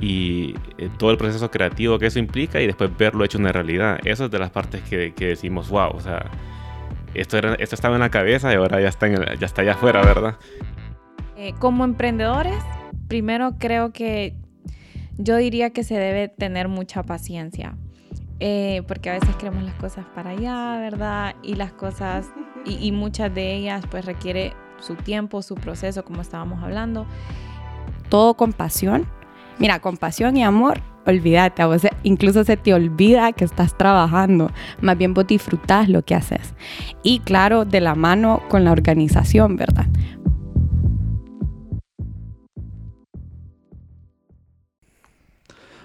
y eh, todo el proceso creativo que eso implica y después verlo hecho una realidad. Eso es de las partes que, que decimos, wow, o sea, esto, era, esto estaba en la cabeza y ahora ya está, en ya está allá afuera, ¿verdad? Eh, como emprendedores, primero creo que yo diría que se debe tener mucha paciencia. Eh, porque a veces queremos las cosas para allá, ¿verdad? Y las cosas, y, y muchas de ellas pues requiere su tiempo, su proceso, como estábamos hablando. Todo con pasión. Mira, con pasión y amor, olvídate, a vos incluso se te olvida que estás trabajando, más bien vos disfrutás lo que haces. Y claro, de la mano con la organización, ¿verdad?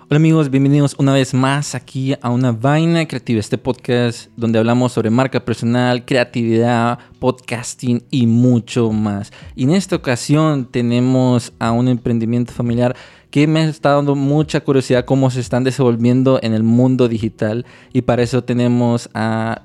Hola amigos, bienvenidos una vez más aquí a Una Vaina Creativa, este podcast donde hablamos sobre marca personal, creatividad, podcasting y mucho más. Y en esta ocasión tenemos a un emprendimiento familiar que me está dando mucha curiosidad cómo se están desenvolviendo en el mundo digital y para eso tenemos a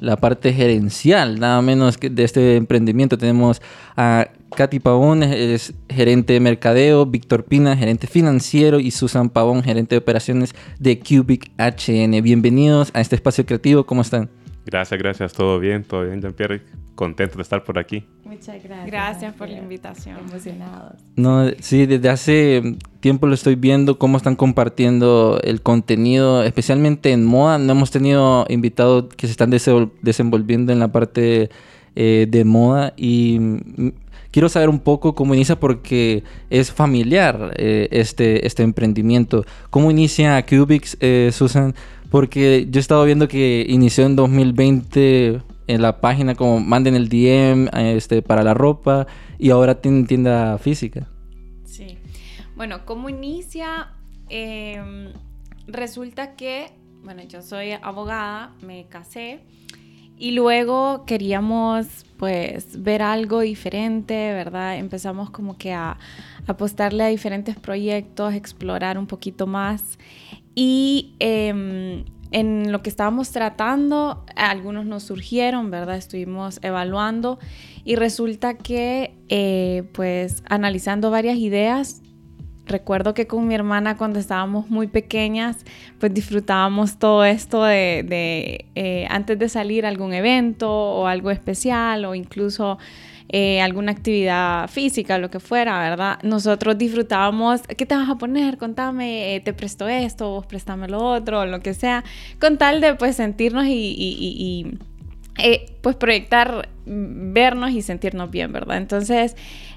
la parte gerencial, nada menos que de este emprendimiento. Tenemos a Katy Pavón, es gerente de mercadeo, Víctor Pina, gerente financiero y Susan Pavón, gerente de operaciones de Cubic HN. Bienvenidos a este espacio creativo, ¿cómo están? Gracias, gracias, todo bien, todo bien, Jean-Pierre. Contento de estar por aquí. Muchas gracias. Gracias por la invitación. Emocionados. No, sí, desde hace tiempo lo estoy viendo cómo están compartiendo el contenido, especialmente en moda. No hemos tenido invitados que se están desenvolviendo en la parte eh, de moda y mm, quiero saber un poco cómo inicia porque es familiar eh, este, este emprendimiento. ¿Cómo inicia Cubics, eh, Susan? Porque yo he estado viendo que inició en 2020 en la página como manden el DM este, para la ropa y ahora tienen tienda física. Sí. Bueno, ¿cómo inicia? Em, resulta que, bueno, yo soy abogada, me casé y luego queríamos pues ver algo diferente, ¿verdad? Empezamos como que a apostarle a diferentes proyectos, explorar un poquito más y em, en lo que estábamos tratando, algunos nos surgieron, ¿verdad? Estuvimos evaluando y resulta que, eh, pues, analizando varias ideas, recuerdo que con mi hermana cuando estábamos muy pequeñas, pues disfrutábamos todo esto de, eh, antes de salir a algún evento o algo especial o incluso eh, alguna actividad física, lo que fuera, ¿verdad? Nosotros disfrutábamos, ¿qué te vas a poner? Contame, eh, te presto esto, vos préstame lo otro, lo que sea, con tal de pues sentirnos y, eh, pues proyectar, vernos y sentirnos bien, ¿verdad? Entonces,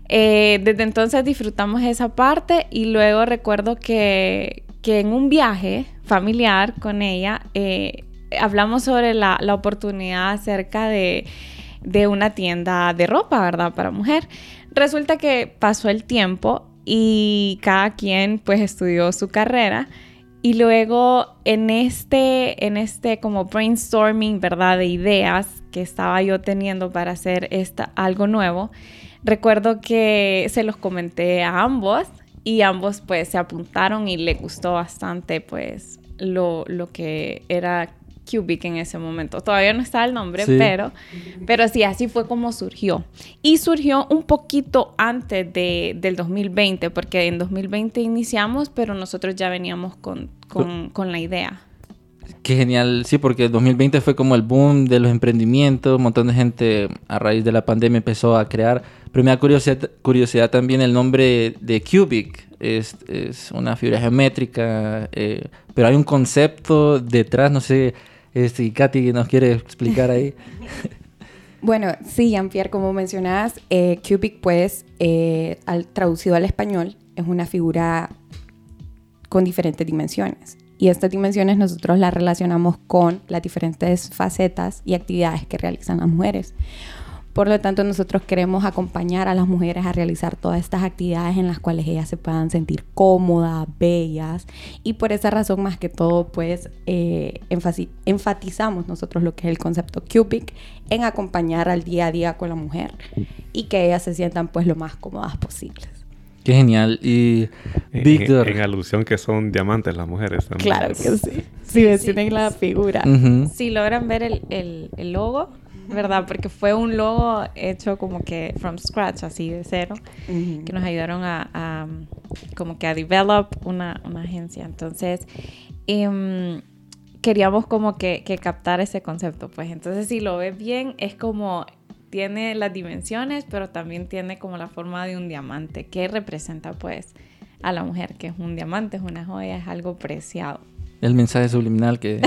desde entonces disfrutamos esa parte y luego recuerdo que, que en un viaje familiar con ella, hablamos sobre la, la oportunidad acerca de de una tienda de ropa, ¿verdad? Para mujer. Resulta que pasó el tiempo y cada quien pues estudió su carrera y luego en este, en este como brainstorming, ¿verdad? De ideas que estaba yo teniendo para hacer esta, algo nuevo, recuerdo que se los comenté a ambos y ambos pues se apuntaron y le gustó bastante pues lo, lo que era Cubic en ese momento. Todavía no está el nombre, pero, pero sí, así fue como surgió. Y surgió un poquito antes de, del 2020, porque en 2020 iniciamos, pero nosotros ya veníamos con, con, con la idea. Qué genial, sí, porque el 2020 fue como el boom de los emprendimientos, un montón de gente a raíz de la pandemia empezó a crear, pero me da curiosidad, curiosidad también el nombre de Cubic, es, es una figura geométrica, eh, pero hay un concepto detrás, no sé, este, Katy nos quiere explicar ahí. Bueno, sí, Jean-Pierre, como mencionabas, eh, Cubic, pues, eh, al, traducido al español, es una figura con diferentes dimensiones. Y estas dimensiones nosotros las relacionamos con las diferentes facetas y actividades que realizan las mujeres. Por lo tanto, nosotros queremos acompañar a las mujeres a realizar todas estas actividades en las cuales ellas se puedan sentir cómodas, bellas. Y por esa razón, más que todo, pues eh, enfatizamos nosotros lo que es el concepto Cubic en acompañar al día a día con la mujer y que ellas se sientan pues lo más cómodas posibles. Qué genial. Y Víctor. En, alusión que son diamantes las mujeres también. Claro que sí. Si sí, la figura. Si logran ver el, el, el logo, ¿verdad? Porque fue un logo hecho como que from scratch, así de cero, que nos ayudaron a, como que a develop una, una agencia. Entonces, em, queríamos como que, que, captar ese concepto, pues entonces si lo ves bien es como tiene las dimensiones, pero también tiene como la forma de un diamante, que representa pues a la mujer, que es un diamante, es una joya, es algo preciado. El mensaje subliminal que,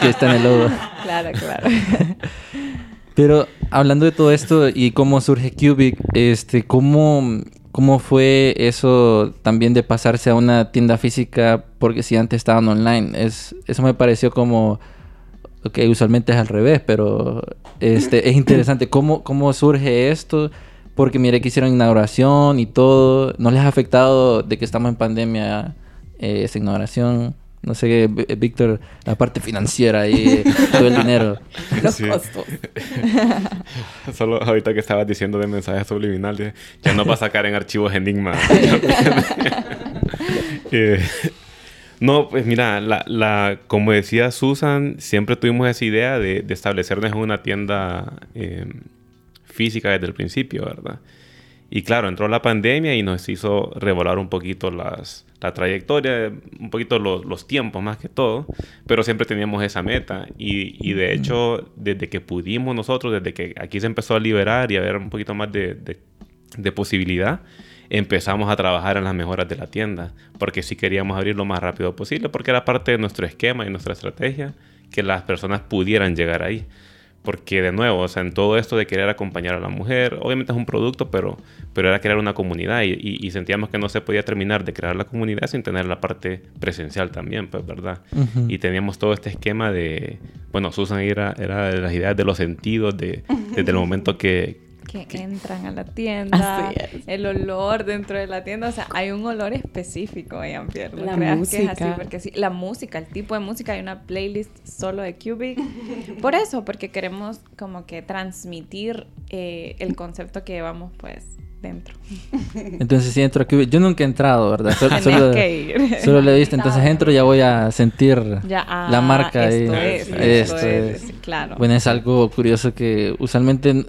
que está en el logo. Claro, claro. Pero hablando de todo esto y cómo surge Cubic, este, ¿cómo, ¿cómo fue eso también de pasarse a una tienda física? Porque si antes estaban online, es, eso me pareció como, ok, usualmente es al revés, pero este, es interesante. ¿Cómo, ¿Cómo surge esto? Porque mire que hicieron inauguración y todo. ¿No les ha afectado de que estamos en pandemia eh, esa inauguración? No sé, Víctor, la parte financiera y todo el dinero. Los costos. Solo ahorita que estabas diciendo de mensajes subliminales, ya no va a sacar en archivos Enigma. eh, no, pues mira, la, la, como decía Susan, siempre tuvimos esa idea de, de establecernos en una tienda eh, física desde el principio, ¿verdad? Y claro, entró la pandemia y nos hizo revolar un poquito las, la trayectoria, un poquito los, los, tiempos más que todo, pero siempre teníamos esa meta. Y, y, de hecho, desde que pudimos nosotros, desde que aquí se empezó a liberar y a ver un poquito más de, de, de posibilidad, empezamos a trabajar en las mejoras de la tienda, porque sí queríamos abrir lo más rápido posible, porque era parte de nuestro esquema y nuestra estrategia que las personas pudieran llegar ahí. Porque de nuevo, o sea, en todo esto de querer acompañar a la mujer, obviamente es un producto, pero, pero era crear una comunidad y, y, y sentíamos que no se podía terminar de crear la comunidad sin tener la parte presencial también, pues, ¿verdad? Uh -huh. Y teníamos todo este esquema de, bueno, Susan era, era de las ideas de los sentidos, de, desde el momento que, que, entran a la tienda, el olor dentro de la tienda, o sea, hay un olor específico, Ian Pierre, la música. Que es así, porque sí, la música, el tipo de música, hay una playlist solo de Cubic, por eso, porque queremos como que transmitir eh, el concepto que llevamos, pues, dentro. Entonces, si entro aquí, yo nunca he entrado, ¿verdad? Solo, solo, solo le he visto, entonces entro y ya voy a sentir ya, ah, la marca. Esto, y, es, esto, esto es, es, claro. Bueno, es algo curioso que usualmente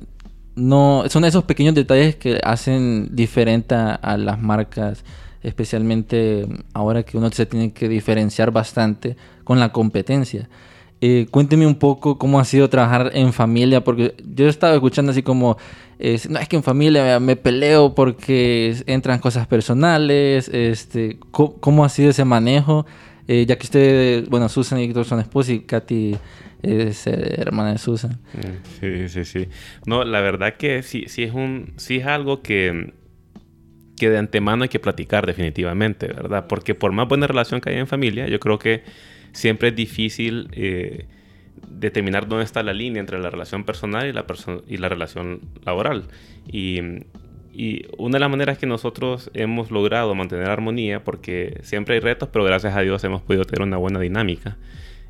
no son esos pequeños detalles que hacen diferente a, las marcas especialmente ahora que uno se tiene que diferenciar bastante con la competencia. Eh, cuénteme un poco cómo ha sido trabajar en familia porque yo he estado escuchando así como no es que en familia me peleo porque entran cosas personales este cómo, ha sido ese manejo eh, ya que usted bueno Susan y son esposos y Katy es eh, hermana de Susan. Sí, sí, sí. No, la verdad que sí, sí es un, sí es algo que, que de antemano hay que platicar definitivamente, ¿verdad? Porque por más buena relación que haya en familia, yo creo que siempre es difícil eh, determinar dónde está la línea entre la relación personal y la, perso y la relación laboral. Y, y una de las maneras que nosotros hemos logrado mantener armonía, porque siempre hay retos, pero gracias a Dios hemos podido tener una buena dinámica.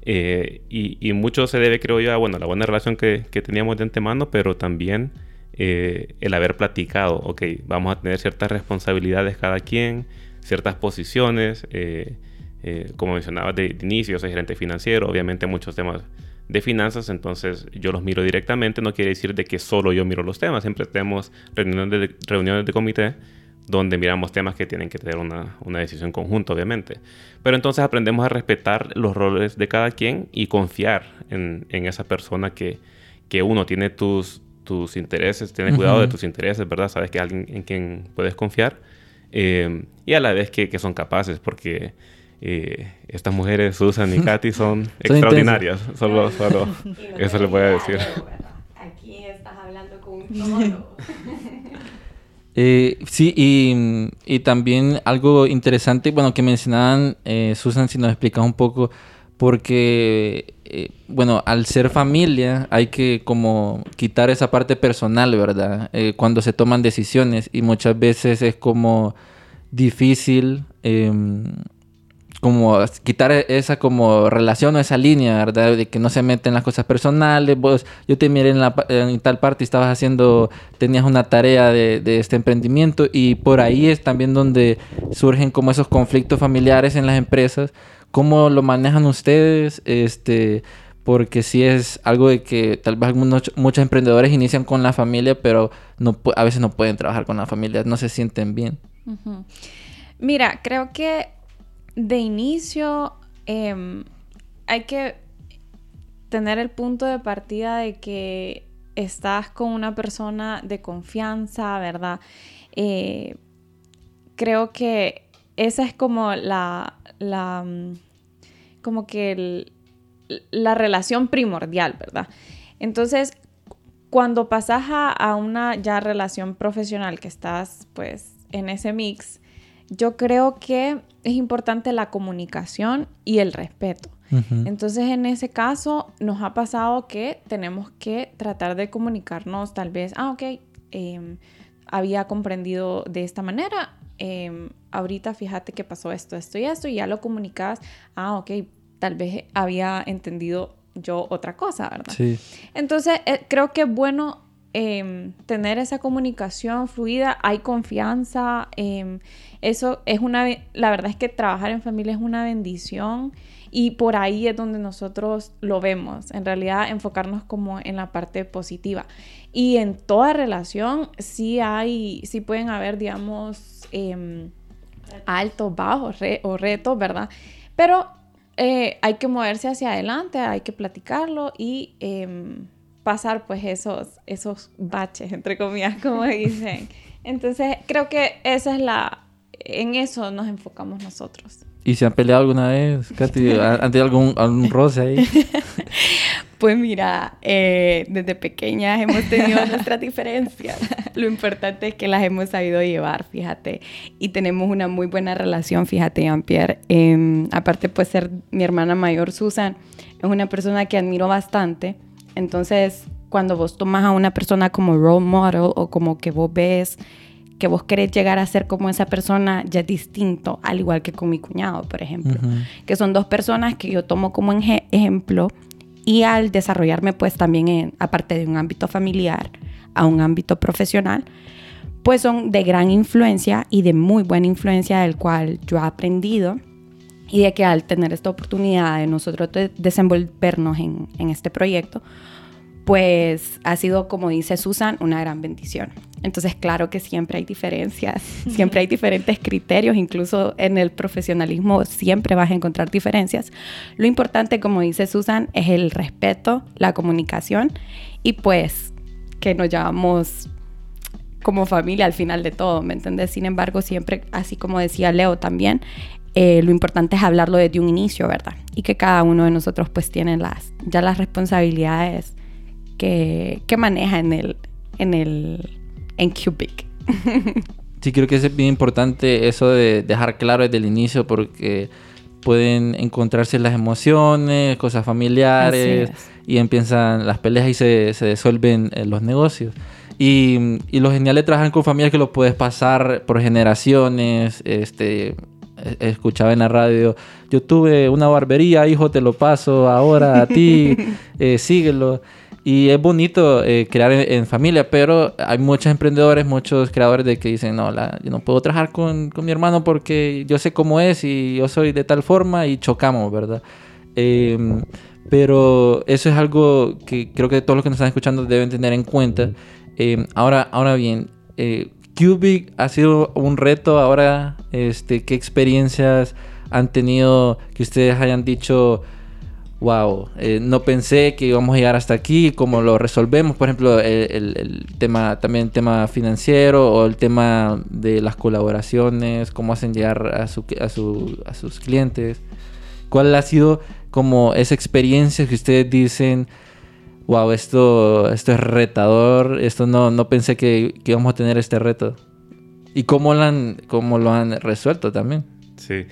Eh, y, y, mucho se debe, creo yo, a bueno, la buena relación que, que teníamos de antemano, pero también eh, el haber platicado, ok, vamos a tener ciertas responsabilidades cada quien, ciertas posiciones, eh, como mencionaba de, de, inicio, soy gerente financiero, obviamente muchos temas de finanzas, entonces yo los miro directamente, no quiere decir de que solo yo miro los temas, siempre tenemos reuniones de, reuniones de comité donde miramos temas que tienen que tener una, una, decisión conjunta, obviamente. Pero entonces aprendemos a respetar los roles de cada quien y confiar en, en esa persona que, que, uno tiene tus, tus intereses, tiene cuidado uh -huh. de tus intereses, ¿verdad? Sabes que es alguien en quien puedes confiar eh, y a la vez que, que son capaces, porque eh, estas mujeres, Susan y Katy, son, son extraordinarias. Solo, solo eso les voy a decir. Aquí estás hablando con un. Eh, sí, y, también algo interesante, bueno, que mencionaban, eh, Susan, si nos explicas un poco, porque, eh, bueno, al ser familia hay que como quitar esa parte personal, ¿verdad? Eh, cuando se toman decisiones y muchas veces es como difícil em, como quitar esa como relación o esa línea, ¿verdad? De que no se meten las cosas personales. Yo te miré en, la, tal parte y estabas haciendo, tenías una tarea de, este emprendimiento y por ahí es también donde surgen como esos conflictos familiares en las empresas. ¿Cómo lo manejan ustedes? Este, porque sí es algo de que tal vez muchos emprendedores inician con la familia, pero no, a veces no pueden trabajar con la familia, no se sienten bien. Mira, creo que de inicio em, hay que tener el punto de partida de que estás con una persona de confianza, ¿verdad? Eh, creo que esa es como la, la mm, como que la relación primordial, ¿verdad? Entonces, cuando pasas a, una ya relación profesional que estás pues en ese mix, yo creo que es importante la comunicación y el respeto. Entonces, en ese caso, nos ha pasado que tenemos que tratar de comunicarnos tal vez, ah, ok, em, había comprendido de esta manera, em, ahorita fíjate que pasó esto, esto y esto, y ya lo comunicas, ah, ok, tal vez había entendido yo otra cosa, ¿verdad? Sí. Entonces, eh, creo que es bueno em, tener esa comunicación fluida, hay confianza, eso es una, la verdad es que trabajar en familia es una bendición y por ahí es donde nosotros lo vemos, en realidad enfocarnos como en la parte positiva. Y en toda relación sí hay, sí pueden haber, digamos, em, altos, bajos o retos, ¿verdad? Pero eh, hay que moverse hacia adelante, hay que platicarlo y pasar pues esos, esos baches, entre comillas, como dicen. Entonces creo que esa es la, en eso nos enfocamos nosotros. ¿Y se han peleado alguna vez, Katy? ¿Han tenido algún, algún roce ahí? Pues mira, eh, desde pequeñas hemos tenido nuestras diferencias. Lo importante es que las hemos sabido llevar, fíjate. Y tenemos una muy buena relación, fíjate, Jean-Pierre. Em, aparte, pues ser mi hermana mayor, Susan, es una persona que admiro bastante. Entonces, cuando vos tomas a una persona como role model o como que vos ves que vos querés llegar a ser como esa persona ya es distinto, al igual que con mi cuñado, por ejemplo, que son dos personas que yo tomo como ejemplo y al desarrollarme pues también en, aparte de un ámbito familiar a un ámbito profesional, pues son de gran influencia y de muy buena influencia del cual yo he aprendido y de que al tener esta oportunidad de nosotros desenvolvernos en, en este proyecto, pues ha sido, como dice Susan, una gran bendición. Entonces, claro que siempre hay diferencias, siempre hay diferentes criterios, incluso en el profesionalismo siempre vas a encontrar diferencias. Lo importante, como dice Susan, es el respeto, la comunicación y pues que nos llamamos como familia al final de todo, ¿me entiendes? Sin embargo, siempre, así como decía Leo también, eh, lo importante es hablarlo desde un inicio, ¿verdad? Y que cada uno de nosotros pues tiene las, ya las responsabilidades que, maneja en el, en el, en Cubic. sí, creo que es bien importante eso de dejar claro desde el inicio porque pueden encontrarse las emociones, cosas familiares y empiezan las peleas y se, se disuelven eh, los negocios. Y, y, lo genial de trabajar con familias que lo puedes pasar por generaciones. Este, escuchaba en la radio, yo tuve una barbería, hijo, te lo paso ahora a ti, eh, síguelo. Y es bonito eh, crear en, familia, pero hay muchos emprendedores, muchos creadores de que dicen, no, la, yo no puedo trabajar con, con, mi hermano porque yo sé cómo es y yo soy de tal forma y chocamos, ¿verdad? Em, pero eso es algo que creo que todos los que nos están escuchando deben tener en cuenta. Em, ahora, ahora bien, eh, Cubic ha sido un reto. Ahora, este, ¿qué experiencias han tenido que ustedes hayan dicho? wow, eh, no pensé que íbamos a llegar hasta aquí, cómo lo resolvemos, por ejemplo, el, tema, también el tema financiero o el tema de las colaboraciones, cómo hacen llegar a, a, sus clientes. ¿Cuál ha sido como esa experiencia que ustedes dicen, wow, esto, esto es retador, esto no, no pensé que, que íbamos a tener este reto? ¿Y cómo lo han, cómo lo han resuelto también? Sí.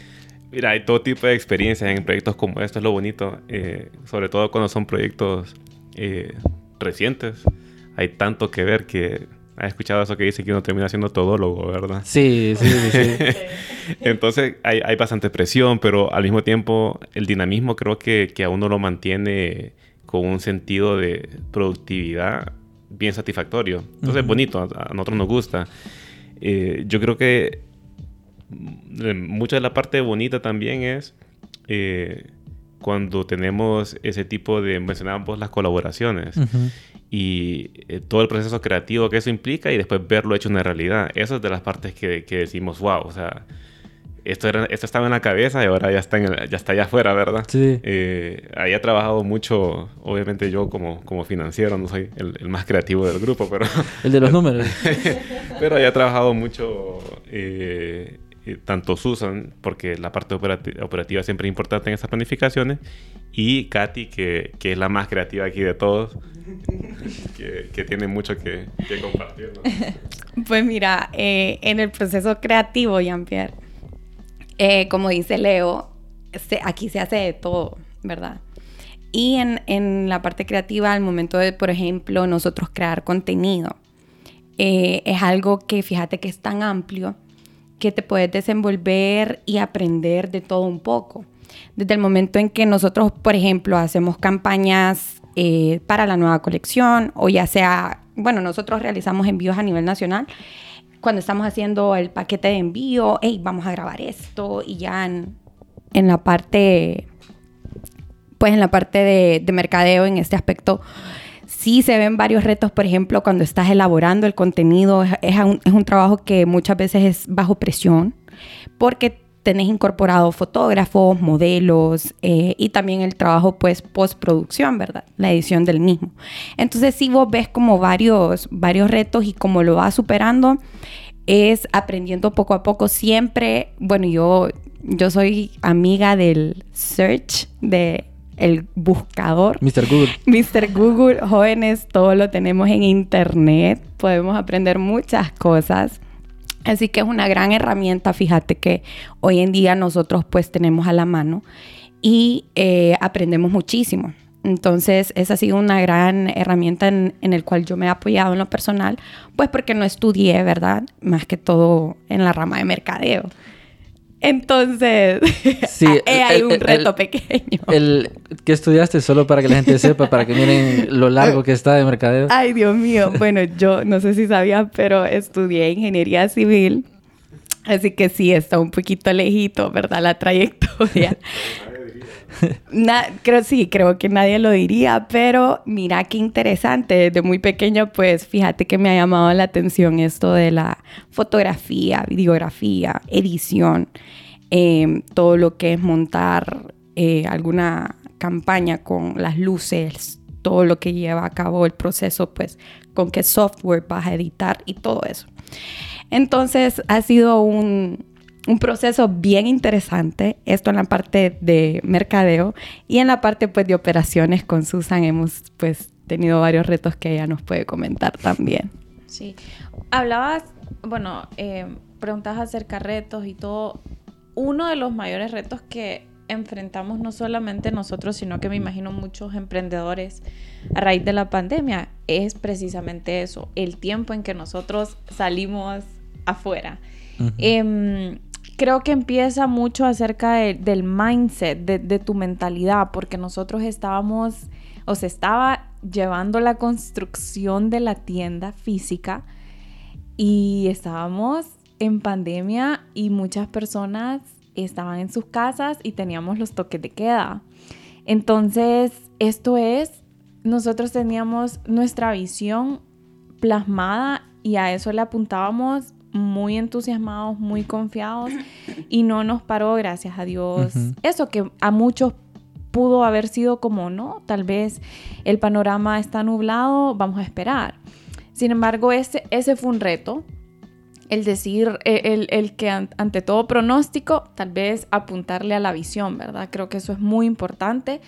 Mira, hay todo tipo de experiencias en proyectos como estos, es lo bonito, eh, sobre todo cuando son proyectos eh, recientes. Hay tanto que ver que has escuchado eso que dice que uno termina siendo todólogo, ¿verdad? Sí, sí, sí. Entonces hay, hay, bastante presión, pero al mismo tiempo el dinamismo creo que, que a uno lo mantiene con un sentido de productividad bien satisfactorio. Entonces es bonito, a, nosotros nos gusta. Eh, yo creo que mucha de la parte bonita también es eh, cuando tenemos ese tipo de, mencionábamos las colaboraciones y eh, todo el proceso creativo que eso implica y después verlo hecho una realidad. Eso es de las partes que, que decimos, wow, o sea, esto, era, esto estaba en la cabeza y ahora ya está, en ya está allá afuera, ¿verdad? Sí. Eh, ahí he trabajado mucho, obviamente yo como, como financiero, no soy el, el más creativo del grupo, pero... El de los números. pero ahí he trabajado mucho, eh, eh, tanto Susan, porque la parte operativa siempre es importante en esas planificaciones, y Katy, que, que es la más creativa aquí de todos, que, que tiene mucho que, que compartir. ¿no? Pues mira, eh, en el proceso creativo, Jean-Pierre, eh, como dice Leo, se, aquí se hace de todo, ¿verdad? Y en, en, la parte creativa, al momento de, por ejemplo, nosotros crear contenido, eh, es algo que fíjate que es tan amplio que te puedes desenvolver y aprender de todo un poco. Desde el momento en que nosotros, por ejemplo, hacemos campañas eh, para la nueva colección o ya sea, bueno, nosotros realizamos envíos a nivel nacional cuando estamos haciendo el paquete de envío, hey, vamos a grabar esto y ya en, en la parte, pues en la parte de, de, mercadeo en este aspecto, sí se ven varios retos, por ejemplo, cuando estás elaborando el contenido, es, es, un, es un trabajo que muchas veces es bajo presión, porque tenés incorporado fotógrafos, modelos eh, y también el trabajo pues postproducción, ¿verdad? La edición del mismo. Entonces si vos ves como varios, varios retos y como lo vas superando, es aprendiendo poco a poco siempre, bueno, yo, yo soy amiga del search, de el buscador. Mr. Google. Mr. Google, jóvenes, todo lo tenemos en internet, podemos aprender muchas cosas. Así que es una gran herramienta, fíjate que hoy en día nosotros pues tenemos a la mano y eh, aprendemos muchísimo. Entonces, esa ha sido una gran herramienta en, en el cual yo me he apoyado en lo personal, pues porque no estudié, ¿verdad? Más que todo en la rama de mercadeo. Entonces, sí, hay el, un reto el, pequeño. El que estudiaste solo para que la gente sepa, para que miren lo largo que está de mercadeo. Ay, Dios mío. Bueno, yo no sé si sabían, pero estudié ingeniería civil. Así que sí, está un poquito lejito, ¿verdad? La trayectoria. Creo sí, creo que nadie lo diría, pero mira qué interesante. Desde muy pequeño, pues fíjate que me ha llamado la atención esto de la fotografía, videografía, edición, eh, todo lo que es montar eh, alguna campaña con las luces, todo lo que lleva a cabo el proceso, pues con qué software vas a editar y todo eso. Entonces ha sido un, un proceso bien interesante, esto en la parte de mercadeo y en la parte pues de operaciones con Susan hemos pues tenido varios retos que ella nos puede comentar también. Sí, hablabas, bueno, eh, preguntas acerca de retos y todo. Uno de los mayores retos que enfrentamos no solamente nosotros, sino que me imagino muchos emprendedores a raíz de la pandemia es precisamente eso, el tiempo en que nosotros salimos afuera. Uh -huh. eh, creo que empieza mucho acerca de, del mindset, de, de, tu mentalidad, porque nosotros estábamos, o se estaba llevando la construcción de la tienda física y estábamos en pandemia y muchas personas estaban en sus casas y teníamos los toques de queda. Entonces, esto es, nosotros teníamos nuestra visión plasmada y a eso le apuntábamos muy entusiasmados, muy confiados y no nos paró, gracias a Dios. Uh -huh. Eso que a muchos pudo haber sido como, no, tal vez el panorama está nublado, vamos a esperar. Sin embargo, ese, ese fue un reto, el decir, el, el que ante todo pronóstico, tal vez apuntarle a la visión, ¿verdad? Creo que eso es muy importante.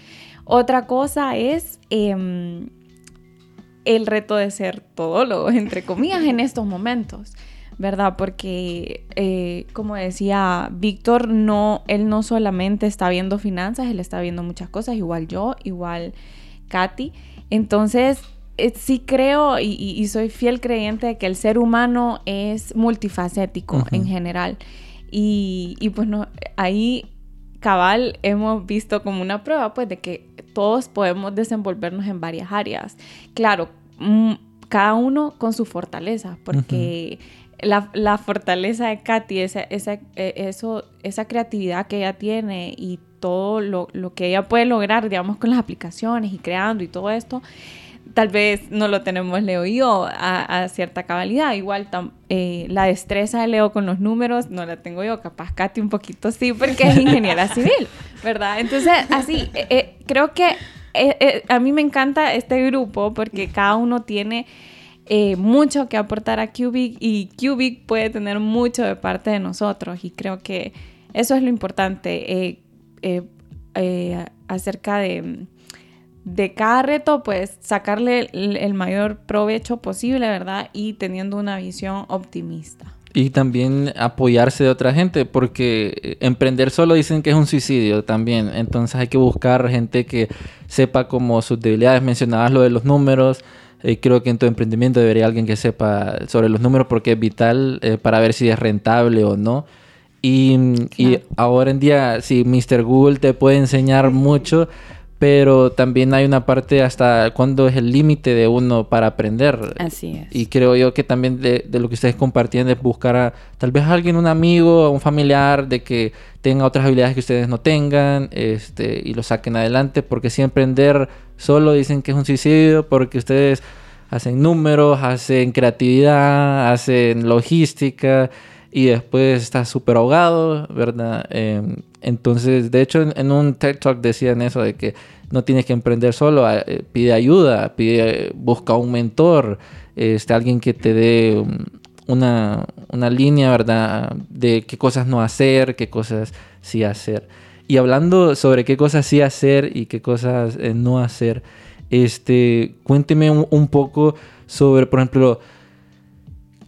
Otra cosa es... Eh, el reto de ser todólogo, entre comillas, en estos momentos. ¿Verdad? Porque, eh, como decía Víctor, no, él no solamente está viendo finanzas, él está viendo muchas cosas, igual yo, igual Katy. Entonces, eh, sí creo y, y, soy fiel creyente de que el ser humano es multifacético uh -huh. en general. Y, y pues no, ahí cabal hemos visto como una prueba pues de que todos podemos desenvolvernos en varias áreas. Claro, cada uno con su fortaleza, porque... Uh -huh la, la, fortaleza de Katy, esa, esa, eh, eso, esa creatividad que ella tiene y todo lo, lo que ella puede lograr, digamos, con las aplicaciones y creando y todo esto, tal vez no lo tenemos Leo y yo a, cierta cabalidad. Igual eh, la destreza de Leo con los números no la tengo yo, capaz Katy un poquito sí, porque es ingeniera civil, ¿verdad? Entonces, así, eh, creo que a mí me encanta este grupo porque cada uno tiene mucho que aportar a Cubic y Cubic puede tener mucho de parte de nosotros y creo que eso es lo importante acerca de de cada reto, pues sacarle el, mayor provecho posible, ¿verdad? Y teniendo una visión optimista. Y también apoyarse de otra gente, porque eh, emprender solo dicen que es un suicidio también. Entonces hay que buscar gente que sepa como sus debilidades. Mencionabas lo de los números. Eh, creo que en tu emprendimiento debería alguien que sepa sobre los números porque es vital eh, para ver si es rentable o no. Y, y ahora en día, si Mr. Google te puede enseñar mucho, pero también hay una parte hasta cuándo es el límite de uno para aprender. Así es. Y creo yo que también de, lo que ustedes compartían es buscar a tal vez a alguien, un amigo, un familiar, de que tenga otras habilidades que ustedes no tengan este, y lo saquen adelante, porque si emprender solo dicen que es un suicidio, porque ustedes hacen números, hacen creatividad, hacen logística y después está súper ahogado, ¿verdad? Em, entonces, de hecho, en, un TED Talk decían eso de que no tienes que emprender solo, eh, pide ayuda, pide, busca un mentor, este, alguien que te dé una, una, línea, ¿verdad? De qué cosas no hacer, qué cosas sí hacer. Y hablando sobre qué cosas sí hacer y qué cosas eh, no hacer, este, cuénteme un, poco sobre, por ejemplo,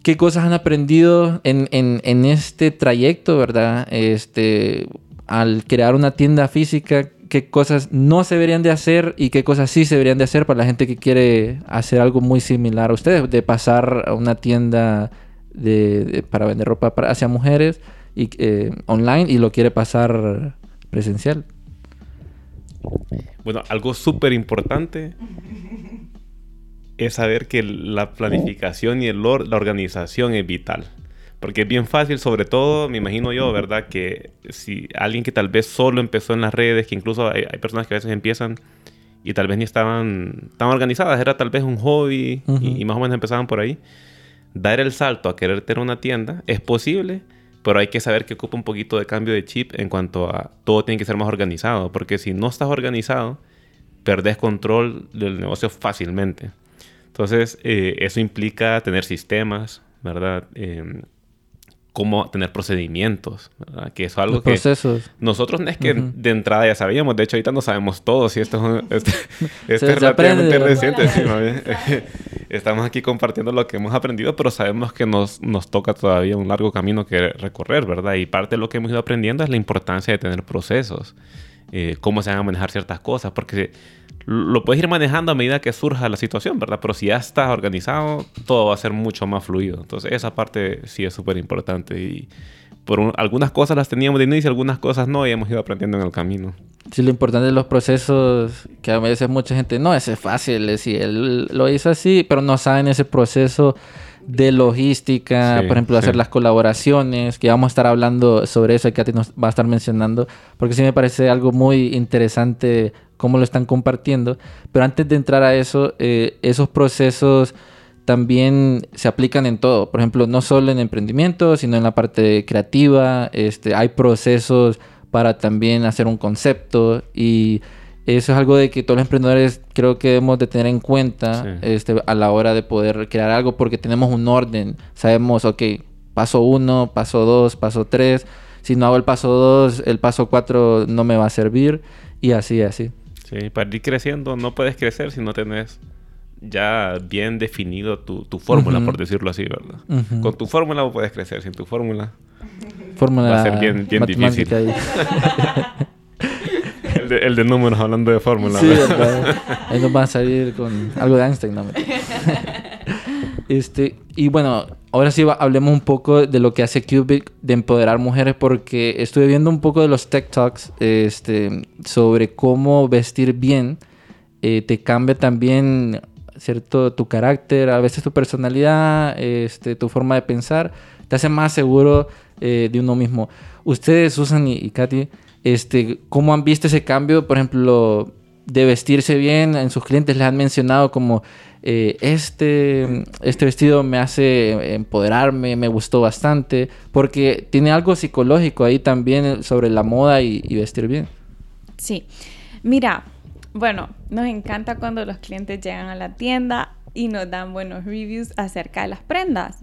qué cosas han aprendido en, en, este trayecto, ¿verdad? Este, al crear una tienda física, qué cosas no se deberían de hacer y qué cosas sí se deberían de hacer para la gente que quiere hacer algo muy similar a ustedes, de pasar a una tienda de, para vender ropa hacia mujeres y, eh, online y lo quiere pasar presencial. Bueno, algo súper importante es saber que la planificación y el, la organización es vital. Porque es bien fácil, sobre todo, me imagino yo, ¿verdad? Que si alguien que tal vez solo empezó en las redes, que incluso hay, personas que a veces empiezan y tal vez ni estaban tan organizadas, era tal vez un hobby y, más o menos empezaban por ahí. Dar el salto a querer tener una tienda es posible, pero hay que saber que ocupa un poquito de cambio de chip en cuanto a todo tiene que ser más organizado, porque si no estás organizado, perdés control del negocio fácilmente. Entonces, eh, eso implica tener sistemas, ¿verdad? Eh, cómo tener procedimientos, ¿verdad? que es algo que procesos. nosotros no es que de entrada ya sabíamos, de hecho ahorita no sabemos todo, si esto es, este, este es relativamente reciente, sí, estamos aquí compartiendo lo que hemos aprendido, pero sabemos que nos, nos toca todavía un largo camino que recorrer, ¿verdad? Y parte de lo que hemos ido aprendiendo es la importancia de tener procesos, eh, cómo se van a manejar ciertas cosas, porque lo puedes ir manejando a medida que surja la situación, ¿verdad? Pero si ya estás organizado, todo va a ser mucho más fluido. Entonces, esa parte sí es súper importante. Y por algunas cosas las teníamos de inicio, algunas cosas no, y hemos ido aprendiendo en el camino. Sí, lo importante de los procesos, que a veces mucha gente, no, ese es fácil, es si él lo hizo así, pero no saben ese proceso de logística, por ejemplo, hacer las colaboraciones, que vamos a estar hablando sobre eso, que a ti nos va a estar mencionando, porque sí me parece algo muy interesante cómo lo están compartiendo. Pero antes de entrar a eso, eh, esos procesos también se aplican en todo. Por ejemplo, no solo en emprendimiento, sino en la parte creativa. Este, hay procesos para también hacer un concepto y eso es algo de que todos los emprendedores creo que debemos de tener en cuenta este, a la hora de poder crear algo porque tenemos un orden. Sabemos, ok, paso uno, paso dos, paso tres. Si no hago el paso dos, el paso cuatro no me va a servir y así, así. Sí, para ir creciendo no puedes crecer si no tenés ya bien definido tu, tu fórmula, por decirlo así, ¿verdad? Con tu fórmula puedes crecer, sin tu fórmula fórmula va a ser bien, bien difícil. el, de, el, de, números hablando de fórmula. Sí, ahí nos va a salir con algo de Einstein, ¿no? Este, y bueno, ahora sí hablemos un poco de lo que hace Cubic de empoderar mujeres porque estuve viendo un poco de los tech talks este, sobre cómo vestir bien eh, te cambia también cierto tu carácter, a veces tu personalidad, este, tu forma de pensar, te hace más seguro eh, de uno mismo. Ustedes, Susan y, Katy, Este, ¿Cómo han visto ese cambio, por ejemplo, de vestirse bien? En sus clientes les han mencionado como, eh, este, este vestido me hace empoderarme, me gustó bastante, porque tiene algo psicológico ahí también sobre la moda y, y vestir bien. Sí, mira, bueno, nos encanta cuando los clientes llegan a la tienda y nos dan buenos reviews acerca de las prendas.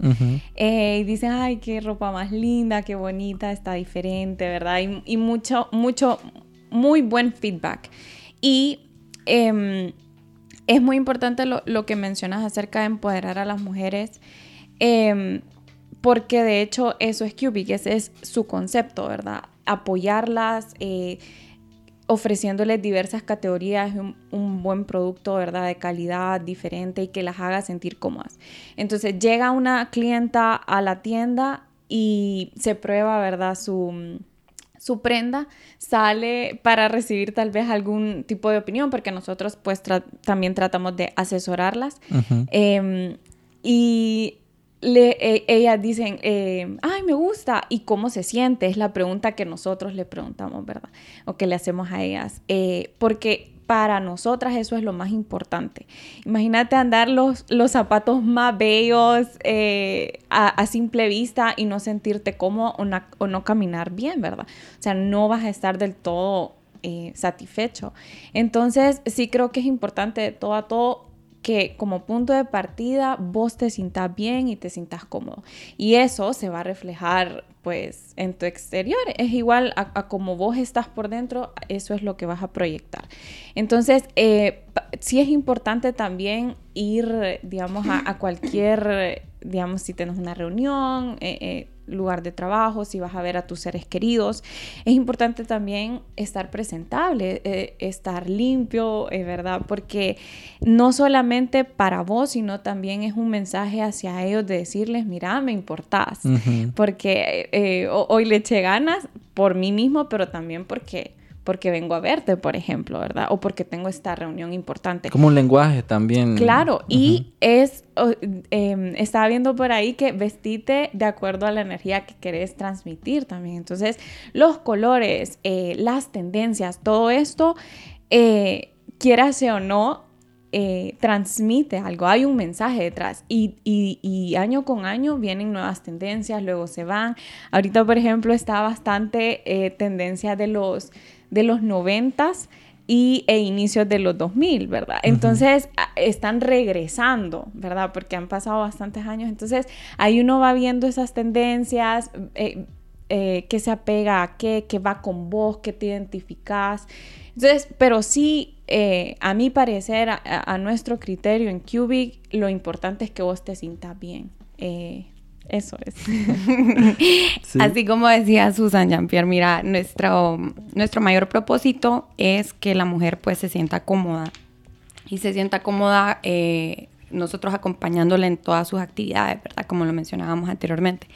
Eh, y dicen, ay, qué ropa más linda, qué bonita, está diferente, ¿verdad? Y, mucho, mucho, muy buen feedback. Y em, es muy importante lo, que mencionas acerca de empoderar a las mujeres. Em, porque de hecho eso es Cubic, ese es su concepto, ¿verdad? Apoyarlas, eh, ofreciéndoles diversas categorías, un, un, buen producto, ¿verdad? De calidad diferente y que las haga sentir cómodas. Entonces llega una clienta a la tienda y se prueba, ¿verdad? Su, su prenda, sale para recibir tal vez algún tipo de opinión, porque nosotros pues también tratamos de asesorarlas. Em, y le, e, ellas dicen, eh, ay, me gusta, ¿y cómo se siente? Es la pregunta que nosotros le preguntamos, ¿verdad? O que le hacemos a ellas. Eh, porque para nosotras eso es lo más importante. Imagínate andar los, los zapatos más bellos eh, a, simple vista y no sentirte cómodo o, no caminar bien, ¿verdad? O sea, no vas a estar del todo satisfecho. Entonces, sí creo que es importante de todo a todo que como punto de partida vos te sientas bien y te sientas cómodo. Y eso se va a reflejar pues en tu exterior. Es igual a, como vos estás por dentro, eso es lo que vas a proyectar. Entonces, eh, sí es importante también ir, digamos, a, cualquier, digamos, si tienes una reunión, eh, eh, lugar de trabajo, si vas a ver a tus seres queridos. Es importante también estar presentable, eh, estar limpio, es verdad, porque no solamente para vos, sino también es un mensaje hacia ellos de decirles, mira, me importás, porque eh, hoy le eché ganas por mí mismo, pero también porque porque vengo a verte, por ejemplo, ¿verdad? O porque tengo esta reunión importante. Como un lenguaje también. Claro, y es, em, estaba viendo por ahí que vestite de acuerdo a la energía que querés transmitir también. Entonces, los colores, eh, las tendencias, todo esto, eh, quieras o no, eh, transmite algo, hay un mensaje detrás y, y, año con año vienen nuevas tendencias, luego se van. Ahorita, por ejemplo, está bastante tendencia de los de los noventas y, e inicios de los 2000, ¿verdad? Entonces están regresando, ¿verdad? Porque han pasado bastantes años. Entonces ahí uno va viendo esas tendencias, eh, eh, qué se apega a qué, qué va con vos, qué te identificas. Entonces, pero sí, eh, a mi parecer, a, nuestro criterio en Cubic, lo importante es que vos te sientas bien. Eso es. Así como decía Susan Jean-Pierre, mira, nuestro, nuestro mayor propósito es que la mujer pues se sienta cómoda y se sienta cómoda eh, nosotros acompañándola en todas sus actividades, ¿verdad? Como lo mencionábamos anteriormente.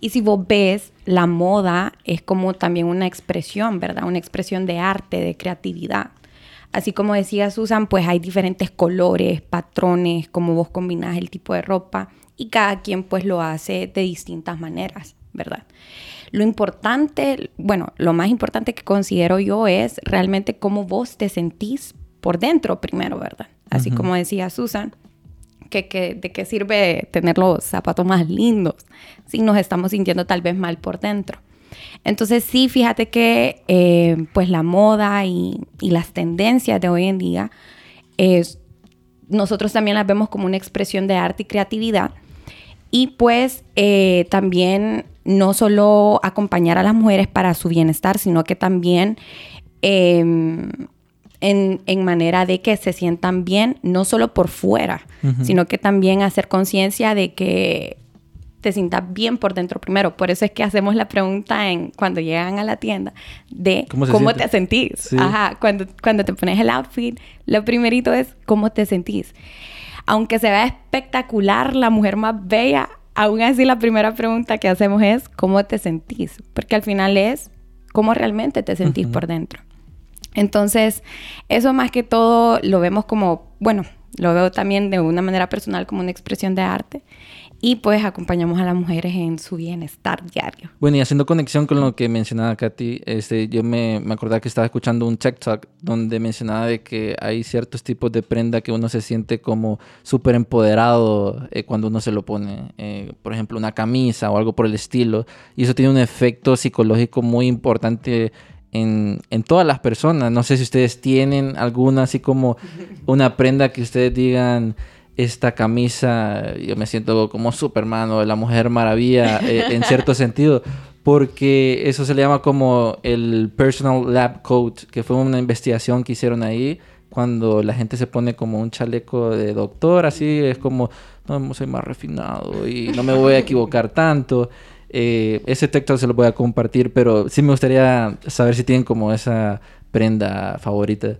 Y si vos ves, la moda es como también una expresión, ¿verdad? Una expresión de arte, de creatividad. Así como decía Susan, pues hay diferentes colores, patrones, como vos combinás el tipo de ropa y cada quien pues lo hace de distintas maneras, ¿verdad? Lo importante, bueno, lo más importante que considero yo es realmente cómo vos te sentís por dentro primero, ¿verdad? Así como decía Susan, que, de qué sirve tener los zapatos más lindos si nos estamos sintiendo tal vez mal por dentro. Entonces sí, fíjate que eh, pues la moda y, y, las tendencias de hoy en día, es, nosotros también las vemos como una expresión de arte y creatividad, y pues eh, también no solo acompañar a las mujeres para su bienestar, sino que también em, en, manera de que se sientan bien, no solo por fuera, sino que también hacer conciencia de que te sientas bien por dentro primero. Por eso es que hacemos la pregunta en cuando llegan a la tienda de cómo, te sentís. Ajá, cuando, cuando te pones el outfit, lo primerito es cómo te sentís aunque se vea espectacular, la mujer más bella, aún así la primera pregunta que hacemos es, ¿cómo te sentís? Porque al final es cómo realmente te sentís por dentro. Entonces, eso más que todo lo vemos como, bueno, lo veo también de una manera personal como una expresión de arte. Y pues acompañamos a las mujeres en su bienestar diario. Bueno, y haciendo conexión con lo que mencionaba Katy, este, yo me, me acordaba que estaba escuchando un TikTok donde mencionaba de que hay ciertos tipos de prenda que uno se siente como súper empoderado eh, cuando uno se lo pone. Eh, por ejemplo, una camisa o algo por el estilo. Y eso tiene un efecto psicológico muy importante en, en, todas las personas. No sé si ustedes tienen alguna así como una prenda que ustedes digan, esta camisa, yo me siento como Superman o la Mujer Maravilla eh, en cierto sentido, porque eso se le llama como el Personal Lab Coat, que fue una investigación que hicieron ahí cuando la gente se pone como un chaleco de doctor, así es como, no, soy más refinado y no me voy a equivocar tanto. Eh, ese texto se lo voy a compartir, pero sí me gustaría saber si tienen como esa prenda favorita.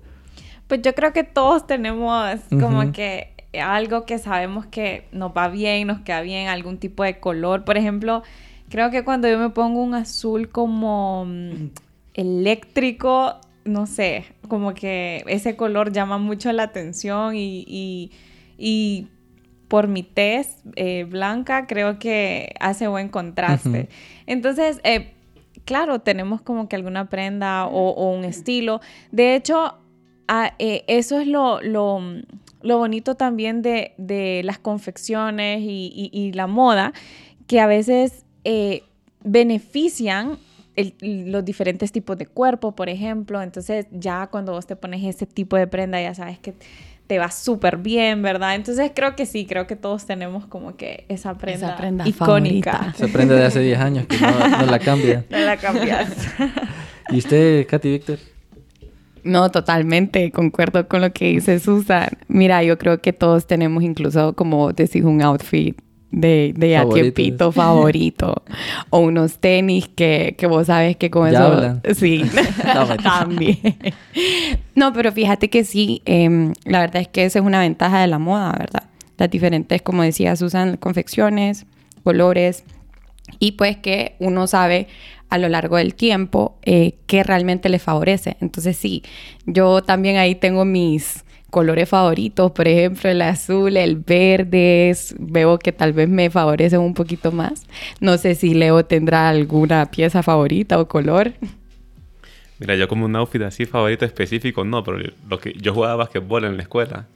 Pues yo creo que todos tenemos como que algo que sabemos que nos va bien, nos queda bien, algún tipo de color. Por ejemplo, creo que cuando yo me pongo un azul como mm, eléctrico, no sé, como que ese color llama mucho la atención y, y, por mi tez eh, blanca creo que hace buen contraste. Entonces, eh, claro, tenemos como que alguna prenda o, un estilo. De hecho, ah, eh, eso es lo, lo, lo bonito también de, las confecciones y, la moda, que a veces eh, benefician los diferentes tipos de cuerpo, por ejemplo. Entonces ya cuando vos te pones ese tipo de prenda, ya sabes que te va súper bien, ¿verdad? Entonces creo que sí, creo que todos tenemos como que esa prenda, icónica. Esa prenda de hace 10 años que no, la cambia. No la cambias. ¿Y usted, Katy Víctor? No, totalmente, concuerdo con lo que dice Susan. Mira, yo creo que todos tenemos incluso, como decís, un outfit de, de a tiempito favorito. o unos tenis que, que, vos sabes que con eso... Sí, también. no, pero fíjate que sí, em, la verdad es que esa es una ventaja de la moda, ¿verdad? Las diferentes, como decía Susan, confecciones, colores, y pues que uno sabe a lo largo del tiempo eh, qué realmente le favorece. Entonces sí, yo también ahí tengo mis colores favoritos, por ejemplo el azul, el verde, veo que tal vez me favorecen un poquito más. No sé si Leo tendrá alguna pieza favorita o color. Mira, yo como un outfit así favorito específico, no, pero lo que yo jugaba basquetbol en la escuela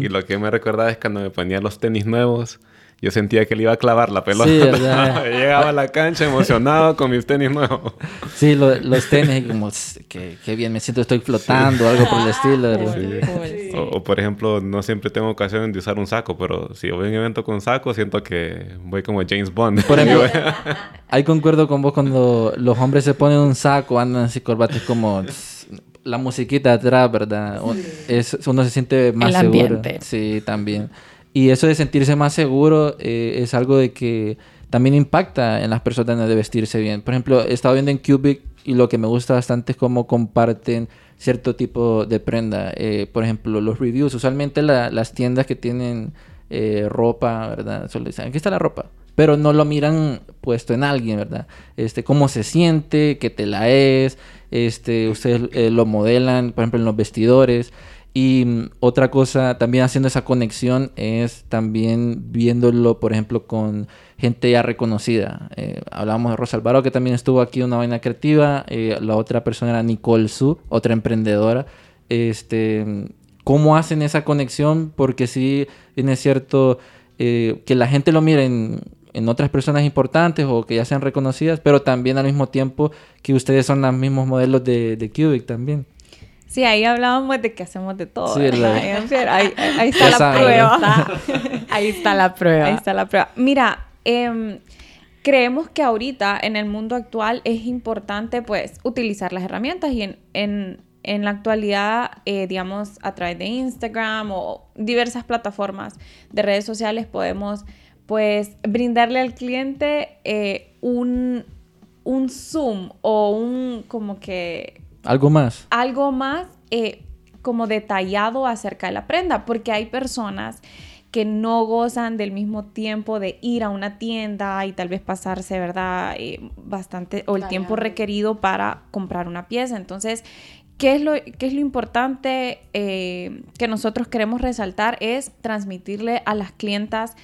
y lo que me recordaba es cuando me ponía los tenis nuevos yo sentía que le iba a clavar la pelota. Sí, Llegaba a la cancha emocionado con mis tenis nuevos. Sí, los tenis, como, qué, bien, me siento, estoy flotando, algo por el estilo. O, por ejemplo, no siempre tengo ocasión de usar un saco, pero si voy a un evento con saco, siento que voy como James Bond. Por ejemplo, ahí concuerdo con vos cuando los hombres se ponen un saco, andan así corbates como la musiquita atrás, ¿verdad? Es, uno se siente más el seguro. Sí, también. Y eso de sentirse más seguro eh, es algo de que también impacta en las personas de vestirse bien. Por ejemplo, he estado viendo en Cubic y lo que me gusta bastante es cómo comparten cierto tipo de prenda. Eh, por ejemplo, los reviews. Usualmente las tiendas que tienen eh, ropa, ¿verdad? Solo dicen, aquí está la ropa. Pero no lo miran puesto en alguien, ¿verdad? Este, cómo se siente, qué tela es. Este, ustedes lo modelan, por ejemplo, en los vestidores. Y mm, otra cosa, también haciendo esa conexión, es también viéndolo, por ejemplo, con gente ya reconocida. Eh, hablábamos de Rosa Alvaro, que también estuvo aquí en una vaina creativa. Eh, la otra persona era Nicole Su, otra emprendedora. Este, ¿Cómo hacen esa conexión? Porque sí, es cierto eh, que la gente lo mire en, otras personas importantes o que ya sean reconocidas, pero también al mismo tiempo que ustedes son los mismos modelos de, de Cubic también. Sí, ahí hablábamos de que hacemos de todo. ahí, está la prueba. Ahí está la prueba. Ahí está la prueba. Mira, em, creemos que ahorita en el mundo actual es importante pues utilizar las herramientas y en, la actualidad, eh, digamos, a través de Instagram o diversas plataformas de redes sociales podemos pues brindarle al cliente eh, un, un zoom o un como que algo más. Algo más eh, como detallado acerca de la prenda, porque hay personas que no gozan del mismo tiempo de ir a una tienda y tal vez pasarse, ¿verdad? Eh, bastante, o el tiempo requerido para comprar una pieza. Entonces, ¿qué es lo, qué es lo importante eh, que nosotros queremos resaltar? Es transmitirle a las clientas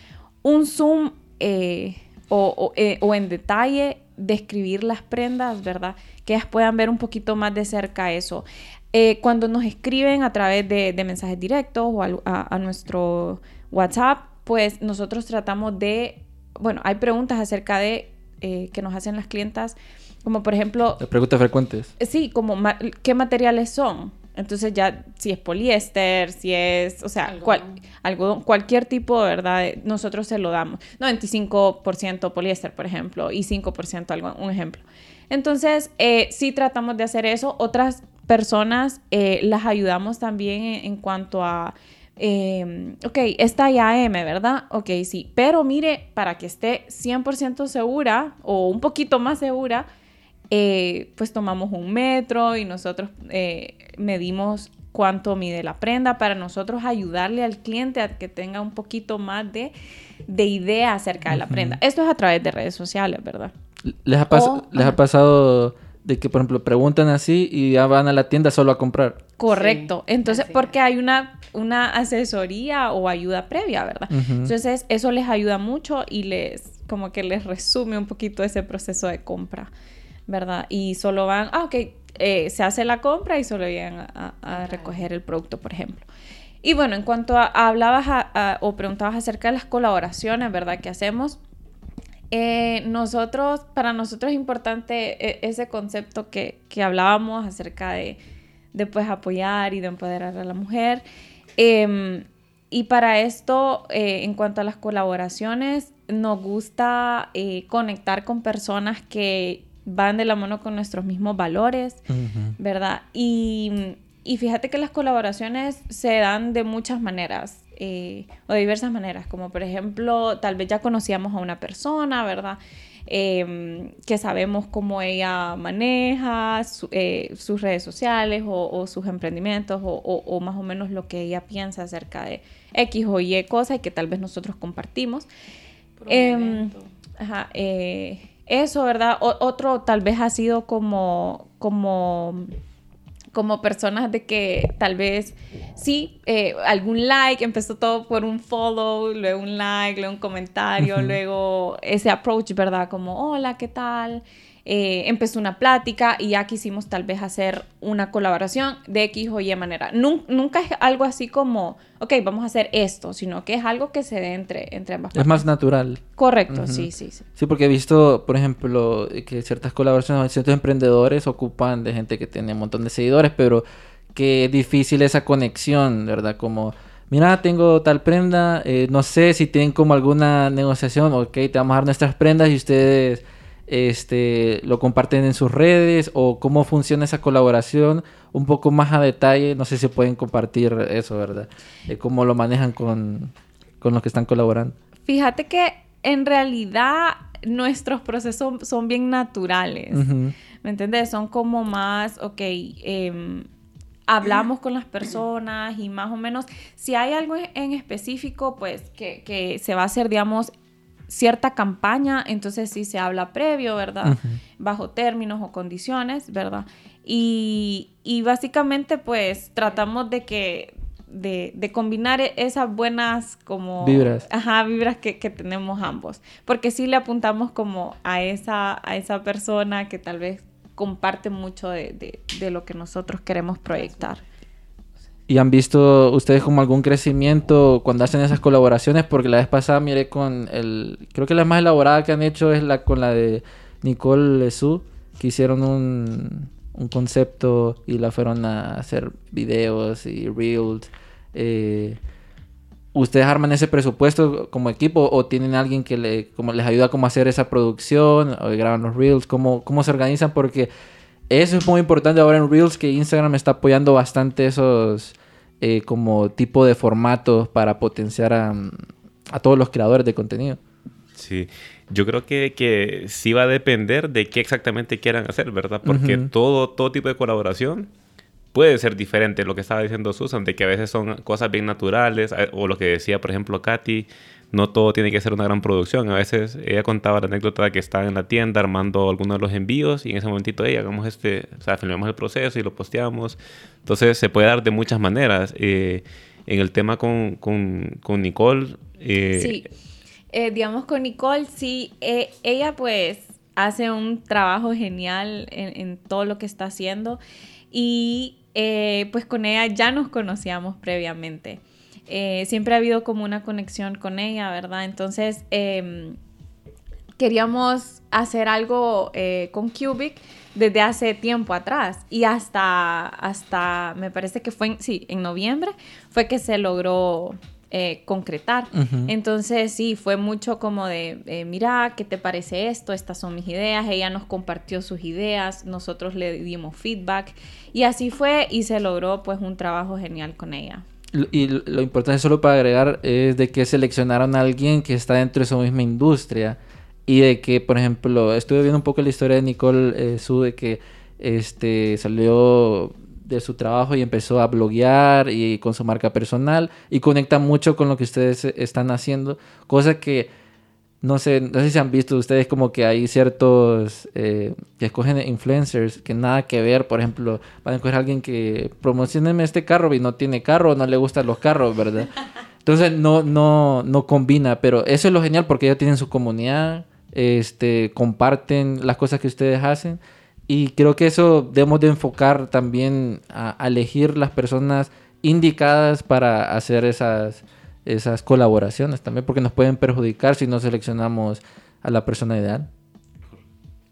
un zoom eh, o, eh, o, en detalle describir las prendas, ¿verdad? Que ellas puedan ver un poquito más de cerca eso. Eh, cuando nos escriben a través de, de mensajes directos o a, a, nuestro WhatsApp, pues nosotros tratamos de, bueno, hay preguntas acerca de que nos hacen las clientas, como por ejemplo... Preguntas frecuentes. Sí, como qué materiales son. Entonces ya si es poliéster, si es, o sea, algodón. cualquier tipo, ¿verdad? Nosotros se lo damos. 95% poliéster, por ejemplo, y 5% algo, un ejemplo. Entonces, eh, sí tratamos de hacer eso. Otras personas eh, las ayudamos también en, cuanto a, eh, ok, esta IAM, ¿verdad? Ok, sí, pero mire, para que esté 100% segura o un poquito más segura, eh, pues tomamos un metro y nosotros eh, medimos cuánto mide la prenda para nosotros ayudarle al cliente a que tenga un poquito más de, de idea acerca de la prenda. Esto es a través de redes sociales, ¿verdad? ¿Les ha, ¿les ha pasado de que, por ejemplo, preguntan así y ya van a la tienda solo a comprar? Correcto. Entonces, porque hay una, una asesoría o ayuda previa, ¿verdad? Entonces, eso les ayuda mucho y les, como que les resume un poquito ese proceso de compra. ¿verdad? Y solo van, ah, ok, eh, se hace la compra y solo llegan a, recoger el producto, por ejemplo. Y bueno, en cuanto a, hablabas o preguntabas acerca de las colaboraciones, ¿verdad? Que hacemos. Eh, nosotros, para nosotros es importante e, ese concepto que, que hablábamos acerca de, de pues, apoyar y de empoderar a la mujer. Em, y para esto, eh, en cuanto a las colaboraciones, nos gusta conectar con personas que van de la mano con nuestros mismos valores, ¿verdad? Y, fíjate que las colaboraciones se dan de muchas maneras eh, o de diversas maneras, como por ejemplo, tal vez ya conocíamos a una persona, ¿verdad? Em, que sabemos cómo ella maneja eh, sus redes sociales o, sus emprendimientos o, más o menos lo que ella piensa acerca de X o Y cosa y que tal vez nosotros compartimos. Em, ajá, eh, eso, ¿verdad? otro tal vez ha sido como, como, como personas de que tal vez sí, eh, algún like, empezó todo por un follow, luego un like, luego un comentario, luego ese approach, ¿verdad? Como, hola, ¿qué tal? Eh, empezó una plática y ya quisimos tal vez hacer una colaboración de X o Y manera. nunca es algo así como, ok, vamos a hacer esto, sino que es algo que se dé entre, entre ambas Es más natural. Correcto, sí, sí, sí. Sí, porque he visto, por ejemplo, que ciertas colaboraciones, ciertos emprendedores ocupan de gente que tiene un montón de seguidores, pero que es difícil esa conexión, ¿verdad? Como mira, tengo tal prenda, eh, no sé si tienen como alguna negociación, ok, te vamos a dar nuestras prendas y ustedes este, lo comparten en sus redes o cómo funciona esa colaboración un poco más a detalle. No sé si pueden compartir eso, ¿verdad? Cómo lo manejan con, con los que están colaborando. Fíjate que en realidad nuestros procesos son bien naturales. ¿Me entiendes? Son como más, ok, em, hablamos con las personas y más o menos, si hay algo en específico, pues que, que se va a hacer, digamos, cierta campaña, entonces sí se habla previo, ¿verdad? Bajo términos o condiciones, ¿verdad? Y, básicamente pues tratamos de que, de, combinar e, esas buenas como... Vibras. Ajá, vibras que, tenemos ambos. Porque sí le apuntamos como a esa, a esa persona que tal vez comparte mucho de, de lo que nosotros queremos proyectar. ¿Y han visto ustedes como algún crecimiento cuando hacen esas colaboraciones? Porque la vez pasada miré con el... Creo que la más elaborada que han hecho es la con la de Nicole Lesu, que hicieron un, un concepto y la fueron a hacer videos y reels. Eh, ¿Ustedes arman ese presupuesto como equipo o tienen alguien que le, como les ayuda como a hacer esa producción o graban los reels? ¿Cómo, ¿Cómo se organizan? Porque eso es muy importante ahora en Reels, que Instagram está apoyando bastante esos eh, como tipo de formatos para potenciar a, todos los creadores de contenido. Sí, yo creo que, que, sí va a depender de qué exactamente quieran hacer, ¿verdad? Porque todo, todo tipo de colaboración puede ser diferente. Lo que estaba diciendo Susan, de que a veces son cosas bien naturales, o lo que decía, por ejemplo, Katy, no todo tiene que ser una gran producción. A veces ella contaba la anécdota de que estaba en la tienda armando algunos de los envíos y en ese momentito, hey, hagamos este, o sea, filmamos el proceso y lo posteamos. Entonces se puede dar de muchas maneras. Eh, en el tema con, con, con Nicole. Eh, sí. eh, digamos con Nicole, sí, eh, ella pues hace un trabajo genial en, todo lo que está haciendo y eh, pues con ella ya nos conocíamos previamente. siempre ha habido como una conexión con ella, ¿verdad? Entonces em, queríamos hacer algo con Cubic desde hace tiempo atrás y hasta, hasta me parece que fue, sí, en noviembre fue que se logró eh, concretar. Entonces, sí, fue mucho como de, eh, mira, ¿qué te parece esto? Estas son mis ideas. Ella nos compartió sus ideas, nosotros le dimos feedback y así fue y se logró pues un trabajo genial con ella. Y lo importante solo para agregar es de que seleccionaron a alguien que está dentro de esa misma industria y de que, por ejemplo, estuve viendo un poco la historia de Nicole eh, Su de que este salió de su trabajo y empezó a bloguear y con su marca personal y conecta mucho con lo que ustedes están haciendo, cosa que no sé, no sé si han visto ustedes como que hay ciertos eh, que escogen influencers que nada que ver, por ejemplo, van a escoger a alguien que promocioneme este carro y no tiene carro, no le gustan los carros, ¿verdad? Entonces no, no, no combina, pero eso es lo genial porque ellos tienen su comunidad, este, comparten las cosas que ustedes hacen y creo que eso debemos de enfocar también a, elegir las personas indicadas para hacer esas, esas colaboraciones también, porque nos pueden perjudicar si no seleccionamos a la persona ideal.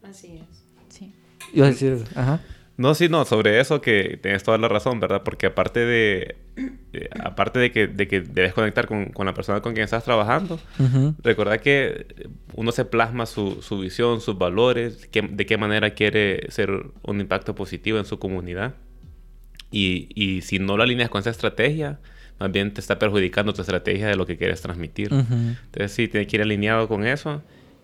Así es. Sí. Iba a decir, ajá. No, sí, no, sobre eso que tienes toda la razón, ¿verdad? Porque aparte de, eh, aparte de que, de que debes conectar con, con, la persona con quien estás trabajando, recuerda que uno se plasma su, su visión, sus valores, de qué manera quiere ser un impacto positivo en su comunidad. Y, y, si no lo alineas con esa estrategia, más bien te está perjudicando tu estrategia de lo que quieres transmitir. Entonces sí, tiene que ir alineado con eso.